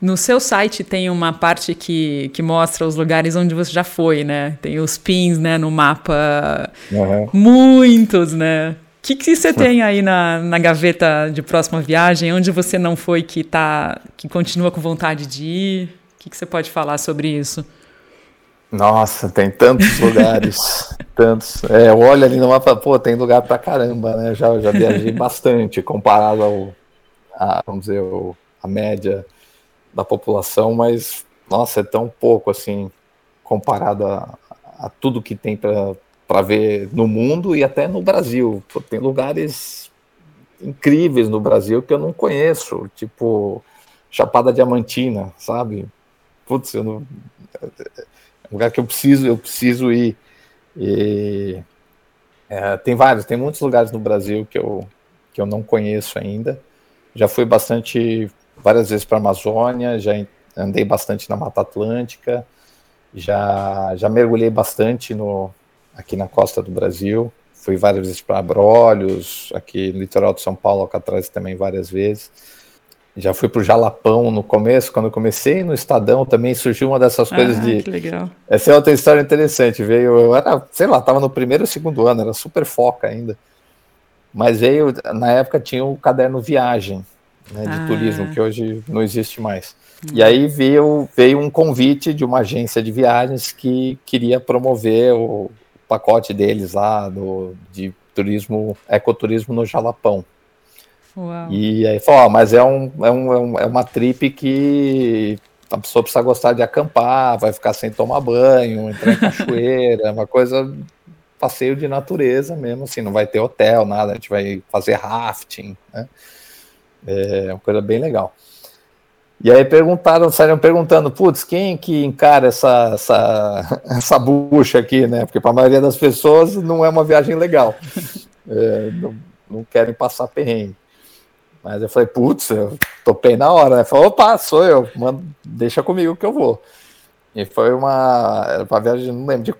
No seu site tem uma parte que, que mostra os lugares onde você já foi, né? Tem os pins, né, no mapa. Uhum. Muitos, né? O que, que você tem aí na, na gaveta de próxima viagem? Onde você não foi que tá que continua com vontade de ir? O que, que você pode falar sobre isso? Nossa, tem tantos lugares, (laughs) tantos. É, eu olho ali no mapa, pô, tem lugar pra caramba, né? Já, já viajei bastante comparado ao, a, vamos dizer, a média da população, mas nossa, é tão pouco assim comparado a, a tudo que tem para ver no mundo e até no Brasil. Tem lugares incríveis no Brasil que eu não conheço, tipo Chapada Diamantina, sabe? Putz, eu não, um lugar que eu preciso, eu preciso ir. E, é, tem vários, tem muitos lugares no Brasil que eu, que eu não conheço ainda. Já fui bastante várias vezes para a Amazônia, já andei bastante na Mata Atlântica, já, já mergulhei bastante no, aqui na costa do Brasil, fui várias vezes para Abrolhos, aqui no litoral de São Paulo, Alcatraz também várias vezes. Já fui para o Jalapão no começo, quando eu comecei no Estadão também surgiu uma dessas coisas ah, de. Que legal. Essa é outra história interessante. Veio, eu era, sei lá, estava no primeiro ou segundo ano, era super foca ainda. Mas veio, na época tinha o caderno Viagem, né, de ah. turismo, que hoje não existe mais. Hum. E aí veio, veio um convite de uma agência de viagens que queria promover o pacote deles lá do, de turismo, ecoturismo no Jalapão. Uau. E aí falou, mas é, um, é, um, é uma trip que a pessoa precisa gostar de acampar, vai ficar sem tomar banho, entrar em cachoeira, é (laughs) uma coisa passeio de natureza mesmo, assim, não vai ter hotel, nada, a gente vai fazer rafting, né? É uma coisa bem legal. E aí perguntaram, saíram perguntando, putz, quem que encara essa, essa, (laughs) essa bucha aqui, né? Porque para a maioria das pessoas não é uma viagem legal. É, não, não, querem passar perrengue. Mas eu falei, putz, eu topei na hora, né? Falei, opa, sou eu, mano, deixa comigo que eu vou. E foi uma, uma viagem, não lembro, de,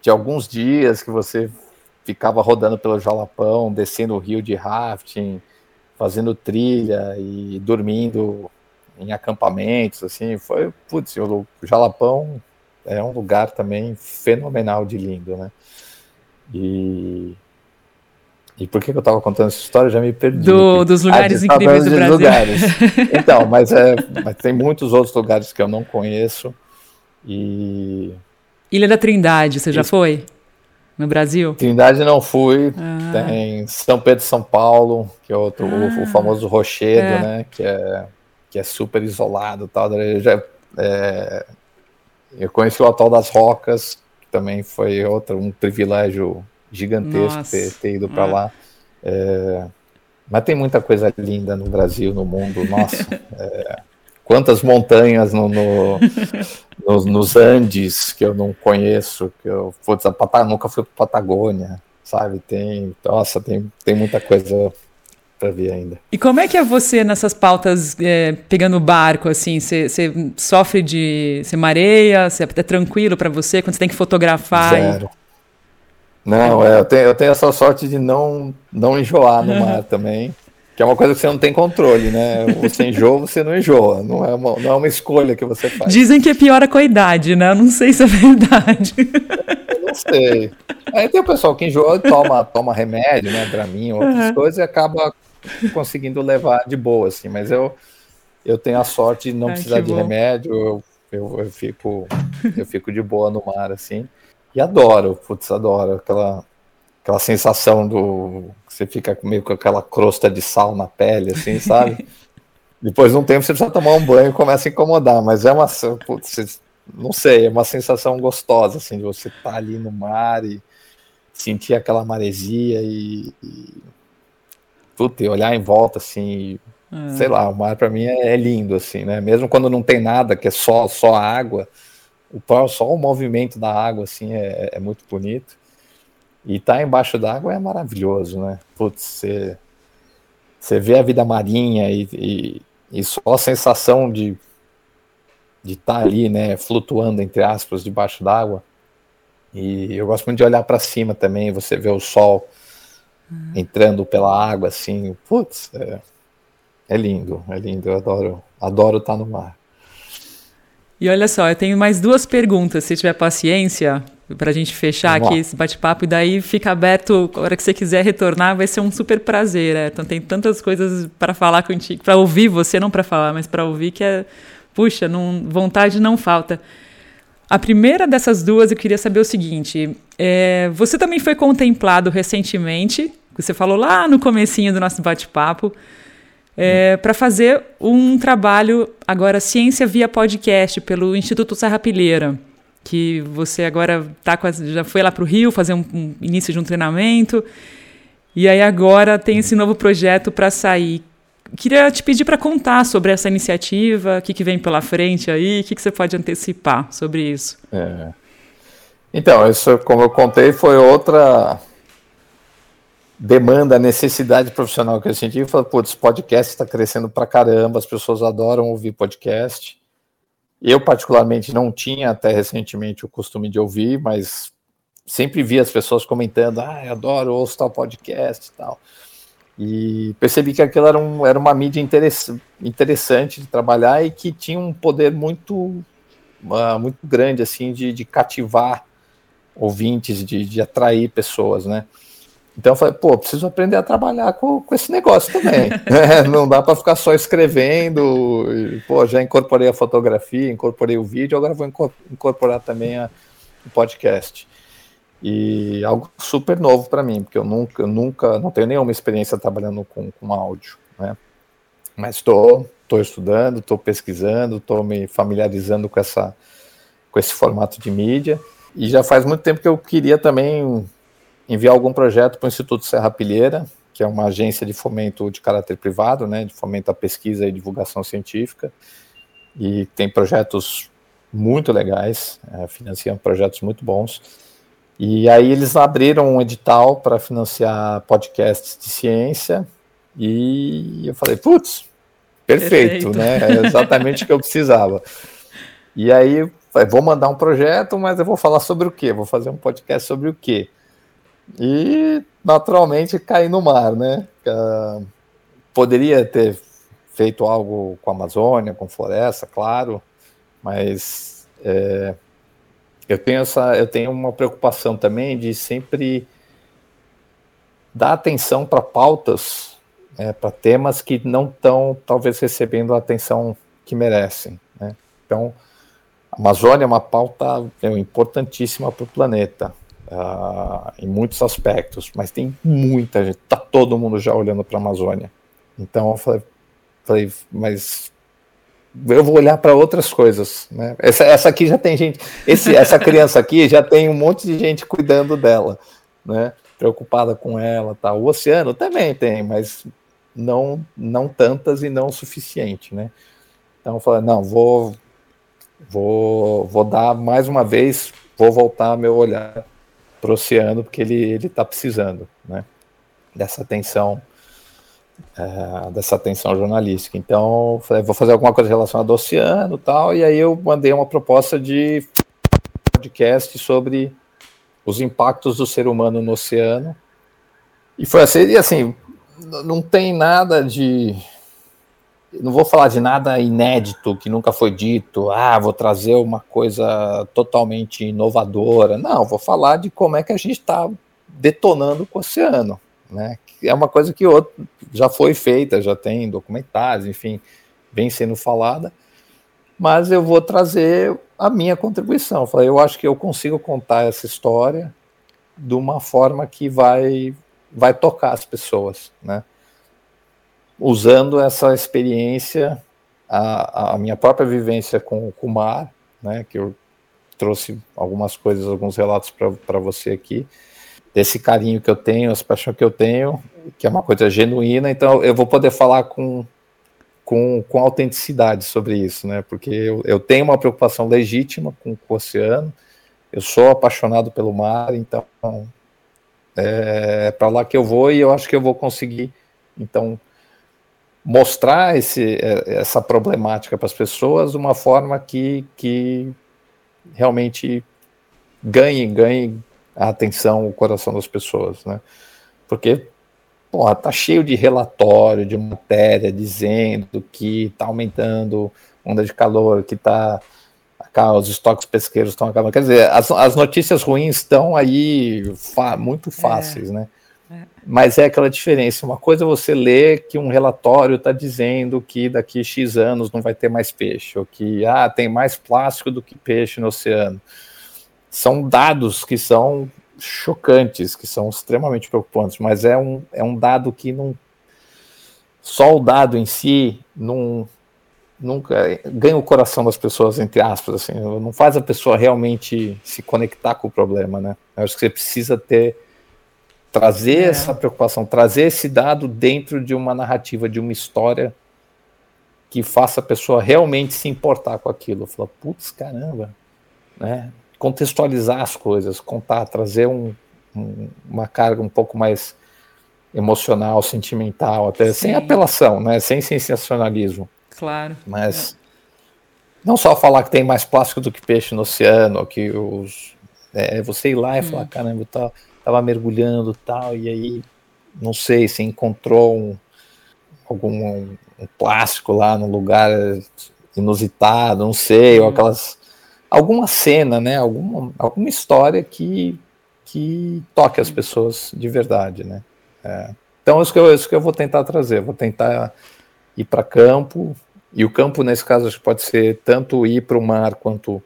de alguns dias que você ficava rodando pelo Jalapão, descendo o rio de rafting, fazendo trilha e dormindo em acampamentos, assim, foi, putz, o Jalapão é um lugar também fenomenal de lindo, né? E e por que, eu estava contando essa história? Já me perdi. Do, dos lugares ah, incríveis do Brasil. Lugares. (laughs) Então, mas, é, mas tem muitos outros lugares que eu não conheço. E. Ilha da Trindade, você já foi? No Brasil? Trindade não fui. Ah. Tem São Pedro São Paulo, que é outro, ah. o, o, ah. famoso Rochedo, é. né? Que é, que é super isolado tal. Eu, já, é, eu conheci o Atol das Rocas, que também foi outro, um privilégio gigantesco ter, ter, ido para é. lá. É, mas tem muita coisa linda no Brasil, no mundo. Nossa, (laughs) é, quantas montanhas no, no, nos, nos, Andes que eu não conheço, que eu putz, a nunca fui para Patagônia, sabe? Tem, nossa, tem, tem muita coisa para ver ainda. E como é que é você nessas pautas é, pegando barco assim? Você sofre de, você mareia? Você é tranquilo para você quando você tem que fotografar? Zero. E... Não, é, eu, tenho, eu tenho essa sorte de não, não enjoar no mar (laughs) também. Que é uma coisa que você não tem controle, né? Você enjoa, você não enjoa. Não é uma, não é uma escolha que você faz. Dizem que piora com a idade, né? Eu não sei se é verdade. (laughs) Eu não sei. Aí tem o pessoal que enjoa e toma, toma remédio, né? Dramin, outras uhum. coisas, e acaba conseguindo levar de boa, assim. Mas eu, eu tenho a sorte de não Ai, precisar de remédio. Eu, eu, eu, fico, eu fico de boa no mar, assim. E adoro, putz, adoro aquela, aquela sensação do. Você fica meio com aquela crosta de sal na pele, assim, (laughs) sabe? Depois de um tempo você precisa tomar um banho e começa a incomodar, mas é uma. Putz, não sei, é uma sensação gostosa, assim, de você estar tá ali no mar e sentir aquela maresia e. e putz, e olhar em volta, assim. E, Sei lá, o mar para mim é, é lindo, assim, né? Mesmo quando não tem nada, que é só, só água o só o movimento da água assim é, é muito bonito. E estar tá embaixo d'água é maravilhoso, né? Putz, você, você vê a vida marinha e, e, e só a sensação de de estar tá ali, né, flutuando entre aspas debaixo d'água. E eu gosto muito de olhar para cima também, você vê o sol uhum. entrando pela água assim, putz, é, é lindo, é lindo, eu adoro, adoro estar tá no mar. E olha só, eu tenho mais duas perguntas, se tiver paciência, para a gente fechar Vamos aqui lá. esse bate-papo. E daí fica aberto, a hora que você quiser retornar, vai ser um super prazer. É. Então tem tantas coisas para falar contigo, para ouvir você, não para falar, mas para ouvir, que é, puxa, não, vontade não falta. A primeira dessas duas eu queria saber o seguinte: é, você também foi contemplado recentemente, você falou lá no comecinho do nosso bate-papo, é, para fazer um trabalho agora ciência via podcast pelo Instituto Serra Pilheira, que você agora tá já foi lá para o Rio fazer um, um, início de um treinamento e aí agora tem esse novo projeto para sair. Queria te pedir para contar sobre essa iniciativa, o que, que vem pela frente aí, o que, que você pode antecipar sobre isso. É. Então, isso, como eu contei, foi outra demanda, necessidade profissional que eu senti, eu falei, putz, podcast está crescendo pra caramba, as pessoas adoram ouvir podcast. Eu, particularmente, não tinha até recentemente o costume de ouvir, mas sempre vi as pessoas comentando, ah, eu adoro, ouço tal podcast e tal. E percebi que aquilo era, um, era uma mídia interessante de trabalhar e que tinha um poder muito, uh, muito grande, assim, de, de cativar ouvintes, de, de atrair pessoas, né? Então eu falei, pô, preciso aprender a trabalhar com, com esse negócio também. né? (laughs) Não dá para ficar só escrevendo. E, pô, já incorporei a fotografia, incorporei o vídeo, agora vou incorporar também a, o podcast. E algo super novo para mim, porque eu nunca, nunca, não tenho nenhuma experiência trabalhando com, com áudio, né? Mas estou tô estudando, estou pesquisando, estou me familiarizando com, essa, com esse formato de mídia. E já faz muito tempo que eu queria também enviar algum projeto para o Instituto Serra Pilheira, que é uma agência de fomento de caráter privado, né, de fomento à pesquisa e divulgação científica, e tem projetos muito legais, é, financiam projetos muito bons. E aí eles abriram um edital para financiar podcasts de ciência, e eu falei, putz, perfeito, perfeito. né? É exatamente o que eu precisava. E aí falei, vou mandar um projeto, mas eu vou falar sobre o quê? Vou fazer um podcast sobre o quê? E naturalmente caí no mar, né? Uh, poderia ter feito algo com a Amazônia, com floresta, claro, mas é, eu tenho essa, eu tenho uma preocupação também de sempre dar atenção para pautas, né, para temas que não estão talvez recebendo a atenção que merecem. Né? Então, a Amazônia é uma pauta é, importantíssima para o planeta. Uh, em muitos aspectos, mas tem muita gente, tá todo mundo já olhando para a Amazônia. Então eu falei, falei, mas eu vou olhar para outras coisas, né? Essa, essa aqui já tem gente, esse, essa criança aqui já tem um monte de gente cuidando dela, né? Preocupada com ela, tá? O oceano também tem, mas não não tantas e não o suficiente, né? Então eu falei, não, vou vou vou dar mais uma vez, vou voltar meu olhar para o oceano, porque ele ele está precisando, né? Dessa atenção, é, dessa atenção jornalística. Então, falei, vou fazer alguma coisa relacionada ao oceano, tal. E aí eu mandei uma proposta de podcast sobre os impactos do ser humano no oceano. E foi assim, e assim, não tem nada de não vou falar de nada inédito que nunca foi dito, ah, vou trazer uma coisa totalmente inovadora. Não, vou falar de como é que a gente está detonando o oceano, né? É uma coisa que outro, já foi feita, já tem documentários, enfim, vem sendo falada, mas eu vou trazer a minha contribuição. Eu acho que eu consigo contar essa história de uma forma que vai vai tocar as pessoas, né? Usando essa experiência, a, a minha própria vivência com, com o mar, né, que eu trouxe algumas coisas, alguns relatos para você aqui, desse carinho que eu tenho, essa paixão que eu tenho, que é uma coisa genuína, então eu vou poder falar com, com, com autenticidade sobre isso, né, porque eu, eu tenho uma preocupação legítima com, com o oceano, eu sou apaixonado pelo mar, então é, é para lá que eu vou e eu acho que eu vou conseguir, então, mostrar esse, é, essa problemática para as pessoas de uma forma que, que realmente ganhe, ganhe a atenção, o coração das pessoas, né? Porque, porra, tá cheio de relatório, de matéria dizendo que está aumentando onda de calor, que tá os estoques pesqueiros estão acabando. Quer dizer, as, as notícias ruins estão aí muito fáceis, é. né? Mas é aquela diferença. Uma coisa é você ler que um relatório está dizendo que daqui X anos não vai ter mais peixe, ou que ah, tem mais plástico do que peixe no oceano. São dados que são chocantes, que são extremamente preocupantes, mas é um, é um dado que não. Só o dado em si não, nunca ganha o coração das pessoas, entre aspas, assim, não faz a pessoa realmente se conectar com o problema, né? Eu acho que você precisa ter trazer é. essa preocupação, trazer esse dado dentro de uma narrativa, de uma história que faça a pessoa realmente se importar com aquilo. Falar, putz, caramba, né? Contextualizar as coisas, contar, trazer um, um, uma carga um pouco mais emocional, sentimental, até Sim. sem apelação, né? Sem sensacionalismo. Claro. Mas é. não só falar que tem mais plástico do que peixe no oceano, que os é, você ir lá e hum. falar, caramba, tá estava mergulhando tal, e aí, não sei, se encontrou um, algum um, um plástico lá num lugar inusitado, não sei, ou uhum. aquelas. Alguma cena, né? Alguma, alguma história que, que toque as pessoas de verdade, né? É. Então, isso que, eu, isso que eu vou tentar trazer, vou tentar ir para campo, e o campo, nesse caso, acho que pode ser tanto ir para o mar quanto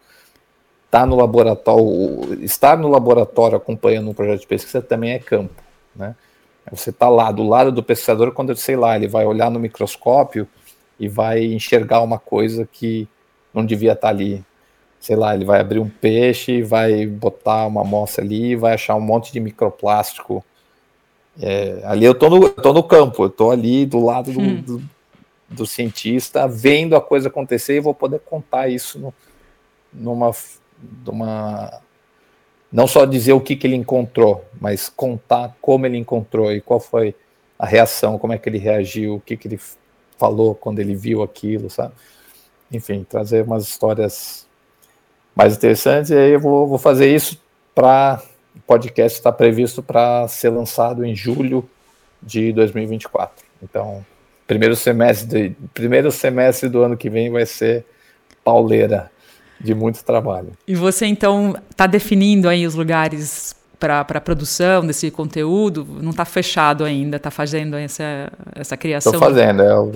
tá no laboratório, estar no laboratório acompanhando um projeto de pesquisa também é campo, né? Você está lá do lado do pesquisador quando, sei lá, ele vai olhar no microscópio e vai enxergar uma coisa que não devia estar tá ali. Sei lá, ele vai abrir um peixe, vai botar uma amostra ali, vai achar um monte de microplástico. É, ali eu tô no, eu tô no campo, eu tô ali do lado do, hum. do, do, cientista, vendo a coisa acontecer e vou poder contar isso no, numa de uma não só dizer o que, que ele encontrou, mas contar como ele encontrou e qual foi a reação, como é que ele reagiu, o que, que ele falou quando ele viu aquilo, sabe? Enfim, trazer umas histórias mais interessantes, e aí eu vou, vou fazer isso para o podcast está previsto para ser lançado em julho de 2024. Então, primeiro semestre, primeiro semestre do ano que vem vai ser pauleira de muito trabalho. E você então está definindo aí os lugares para a produção desse conteúdo? Não está fechado ainda? Está fazendo essa, essa criação? Estou fazendo. Eu,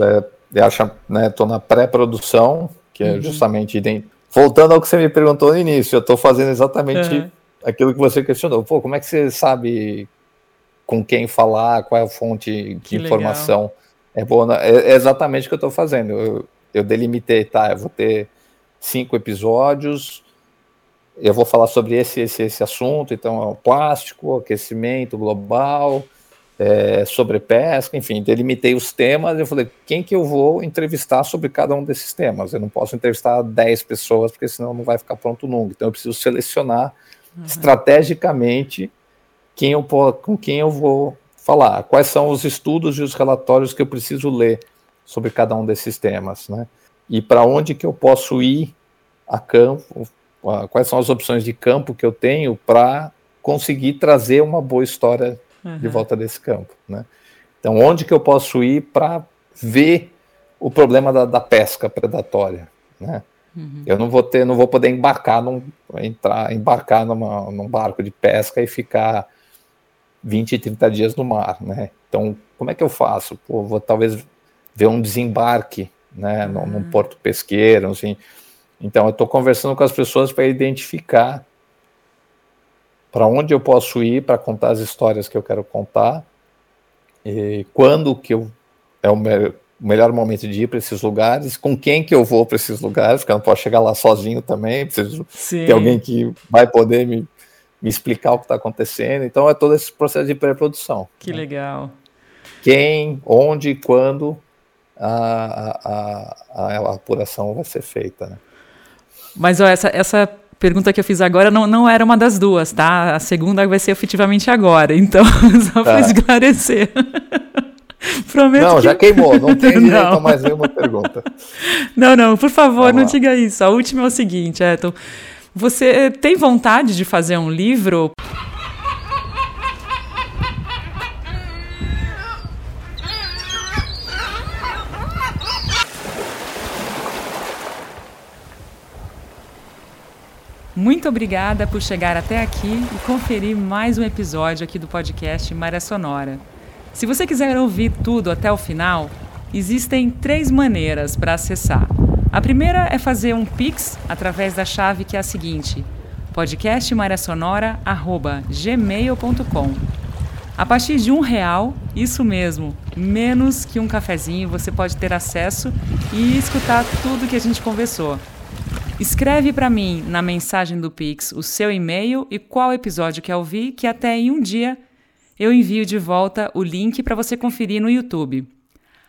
eu acho, né? Estou na pré-produção, que é uhum. justamente voltando ao que você me perguntou no início. Eu estou fazendo exatamente uhum. aquilo que você questionou. Pô, como é que você sabe com quem falar? Qual é a fonte de que informação? Legal. É boa. Né? É, é exatamente o que eu estou fazendo. Eu, eu delimitei, tá? Eu vou ter cinco episódios. Eu vou falar sobre esse, esse, esse assunto, então é o plástico, aquecimento global, é, sobre pesca, enfim, delimitei os temas. Eu falei, quem que eu vou entrevistar sobre cada um desses temas? Eu não posso entrevistar 10 pessoas, porque senão não vai ficar pronto nunca. Então eu preciso selecionar uhum. estrategicamente quem eu, com quem eu vou falar, quais são os estudos e os relatórios que eu preciso ler sobre cada um desses temas, né? E para onde que eu posso ir a campo, quais são as opções de campo que eu tenho para conseguir trazer uma boa história uhum. de volta desse campo, né? Então, onde que eu posso ir para ver o problema da, da pesca predatória, né? Uhum. Eu não vou ter, não vou poder embarcar num, entrar, embarcar numa, num barco de pesca e ficar 20, 30 dias no mar, né? Então, como é que eu faço? Pô, vou talvez ver um desembarque, né, uhum. num porto pesqueiro, assim. Então, eu estou conversando com as pessoas para identificar para onde eu posso ir para contar as histórias que eu quero contar, e quando que eu, é o, me, o melhor momento de ir para esses lugares, com quem que eu vou para esses lugares, porque eu não posso chegar lá sozinho também, preciso Sim. ter alguém que vai poder me me explicar o que está acontecendo. Então é todo esse processo de pré-produção. Que né? legal. Quem, onde, quando a, a, a, apuração vai ser feita. Né? Mas ó, essa, essa pergunta que eu fiz agora não, não era uma das duas, tá? A segunda vai ser efetivamente agora. Então, (laughs) só para tá. esclarecer. (laughs) Prometo não, que... já queimou, não tem (laughs) direito não. a mais nenhuma pergunta. Não, não, por favor, Vamos não lá. diga isso. A última é o seguinte, Eton. Você tem vontade de fazer um livro? Muito obrigada por chegar até aqui e conferir mais um episódio aqui do podcast Maré Sonora. Se você quiser ouvir tudo até o final, existem três maneiras para acessar. A primeira é fazer um Pix através da chave que é a seguinte: podcastmariasonora.gmail.com A partir de um real, isso mesmo, menos que um cafezinho, você pode ter acesso e escutar tudo que a gente conversou. Escreve para mim na mensagem do Pix o seu e-mail e qual episódio quer ouvir, que até em um dia eu envio de volta o link para você conferir no YouTube.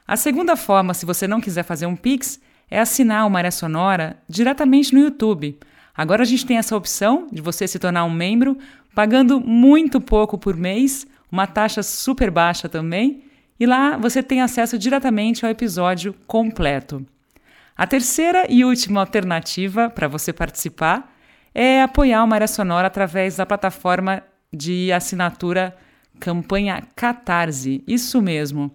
A segunda forma, se você não quiser fazer um Pix, é assinar o Maré Sonora diretamente no YouTube. Agora a gente tem essa opção de você se tornar um membro, pagando muito pouco por mês, uma taxa super baixa também, e lá você tem acesso diretamente ao episódio completo. A terceira e última alternativa para você participar é apoiar o Maré Sonora através da plataforma de assinatura Campanha Catarse. Isso mesmo.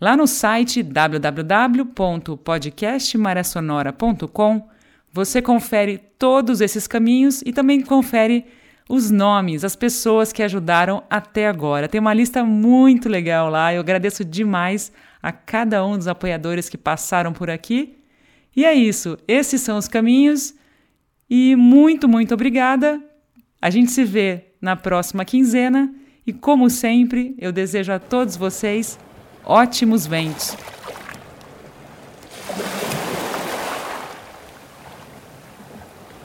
Lá no site www.podcastmaressonora.com você confere todos esses caminhos e também confere os nomes, as pessoas que ajudaram até agora. Tem uma lista muito legal lá. Eu agradeço demais a cada um dos apoiadores que passaram por aqui. E é isso. Esses são os caminhos. E muito, muito obrigada. A gente se vê na próxima quinzena. E como sempre, eu desejo a todos vocês ótimos ventos.